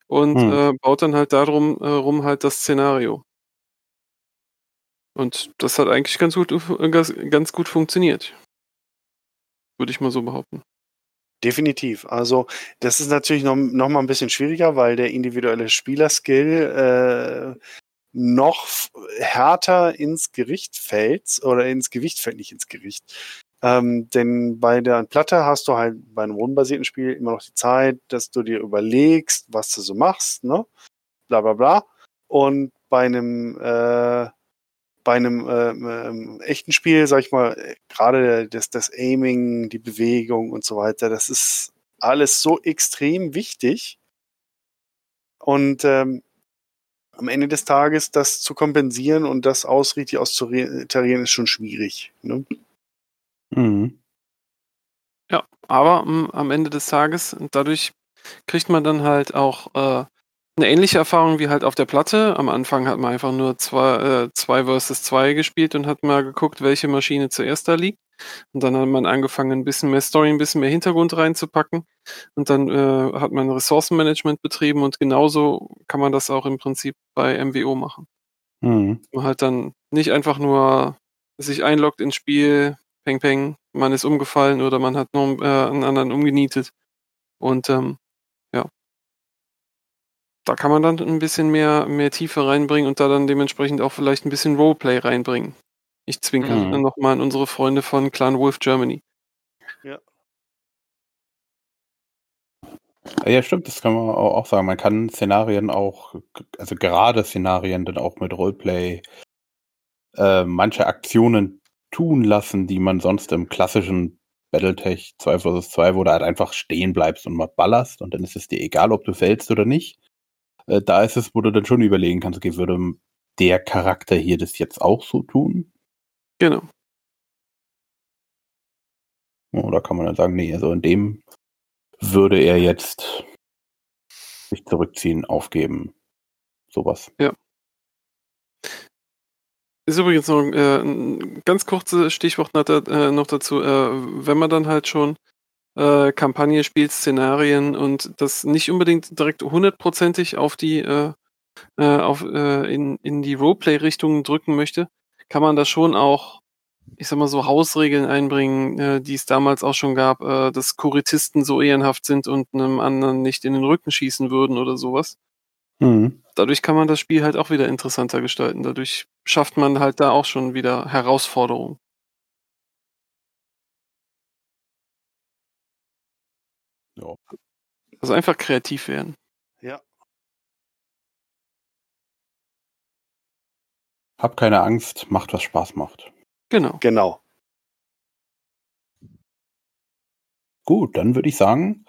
Und Hm. äh, baut dann halt darum äh, rum halt das Szenario. Und das hat eigentlich ganz gut, äh, ganz, ganz gut funktioniert. Würde ich mal so behaupten. Definitiv. Also das ist natürlich noch, noch mal ein bisschen schwieriger, weil der individuelle Spielerskill äh, noch härter ins Gericht fällt oder ins Gewicht fällt, nicht ins Gericht. Ähm, denn bei der Platte hast du halt bei einem rundenbasierten Spiel immer noch die Zeit, dass du dir überlegst, was du so machst, ne? Bla bla bla. Und bei einem äh, bei einem ähm, ähm, echten Spiel, sag ich mal, äh, gerade das, das Aiming, die Bewegung und so weiter, das ist alles so extrem wichtig. Und ähm, am Ende des Tages das zu kompensieren und das aus richtig auszutarieren, ist schon schwierig. Ne? Mhm. Ja, aber mh, am Ende des Tages, und dadurch kriegt man dann halt auch äh, eine ähnliche Erfahrung wie halt auf der Platte. Am Anfang hat man einfach nur zwei, äh, zwei versus zwei gespielt und hat mal geguckt, welche Maschine zuerst da liegt. Und dann hat man angefangen, ein bisschen mehr Story, ein bisschen mehr Hintergrund reinzupacken. Und dann äh, hat man Ressourcenmanagement betrieben und genauso kann man das auch im Prinzip bei MWO machen. Mhm. Man halt dann nicht einfach nur sich einloggt ins Spiel, peng peng, man ist umgefallen oder man hat nur äh, einen anderen umgenietet. Und ähm, da kann man dann ein bisschen mehr, mehr Tiefe reinbringen und da dann dementsprechend auch vielleicht ein bisschen Roleplay reinbringen. Ich zwinker Mhm. dann nochmal an unsere Freunde von Clan Wolf Germany. Ja, stimmt, das kann man au- auch sagen. Man kann Szenarien auch, also gerade Szenarien dann auch mit Roleplay äh, manche Aktionen tun lassen, die man sonst im klassischen Battletech 2 vs 2, wo du halt einfach stehen bleibst und mal ballerst und dann ist es dir egal, ob du fällst oder nicht. Äh, da ist es, wo du dann schon überlegen kannst, okay, würde der Charakter hier das jetzt auch so tun? Genau. Oder kann man dann sagen, nee, also in dem würde er jetzt sich zurückziehen, aufgeben. Sowas. Ist übrigens noch äh, ein ganz kurzes Stichwort noch, äh, noch dazu. Äh, wenn man dann halt schon äh, Kampagne spielt, Szenarien und das nicht unbedingt direkt hundertprozentig auf die äh, äh, auf, äh, in, in die Roleplay-Richtung drücken möchte, kann man da schon auch, ich sag mal so, Hausregeln einbringen, äh, die es damals auch schon gab, äh, dass Kuritisten so ehrenhaft sind und einem anderen nicht in den Rücken schießen würden oder sowas. Mhm. Dadurch kann man das Spiel halt auch wieder interessanter gestalten. Dadurch schafft man halt da auch schon wieder Herausforderungen. Ja. Also einfach kreativ werden. Ja. Hab keine Angst, macht was Spaß macht. Genau. Genau. Gut, dann würde ich sagen,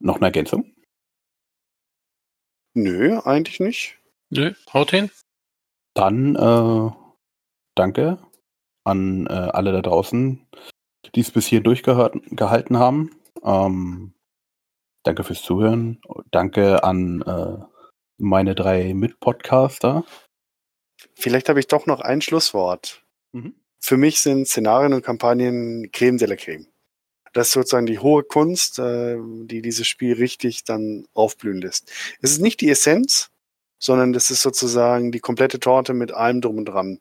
noch eine Ergänzung. Nö, eigentlich nicht. Nö, haut hin. Dann äh, danke an äh, alle da draußen, die es bis hier durchgehalten haben. Ähm, danke fürs Zuhören. Danke an äh, meine drei Mitpodcaster. Vielleicht habe ich doch noch ein Schlusswort. Mhm. Für mich sind Szenarien und Kampagnen Creme de la Creme. Das ist sozusagen die hohe Kunst, äh, die dieses Spiel richtig dann aufblühen lässt. Es ist nicht die Essenz, sondern das ist sozusagen die komplette Torte mit allem drum und dran.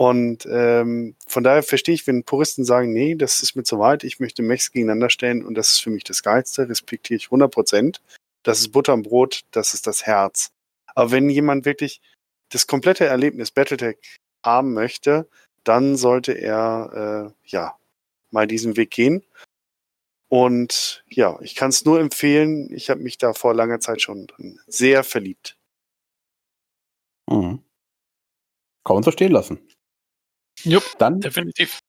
Und ähm, von daher verstehe ich, wenn Puristen sagen, nee, das ist mir zu weit, ich möchte Mechs gegeneinander stellen und das ist für mich das Geilste, respektiere ich 100 Prozent. Das ist Butter und Brot, das ist das Herz. Aber wenn jemand wirklich das komplette Erlebnis Battletech haben möchte, dann sollte er äh, ja mal diesen Weg gehen. Und ja, ich kann es nur empfehlen. Ich habe mich da vor langer Zeit schon sehr verliebt. Mhm. Kann man so stehen lassen. Jupp, Dann definitiv.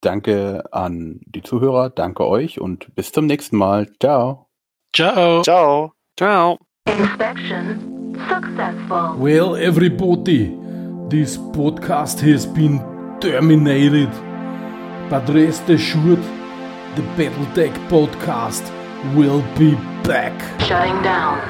danke an die Zuhörer, danke euch und bis zum nächsten Mal. Ciao. Ciao. Ciao. Ciao. Inspection successful. Well, everybody, this podcast has been terminated. But rest assured, the Battletech podcast will be back. Shutting down.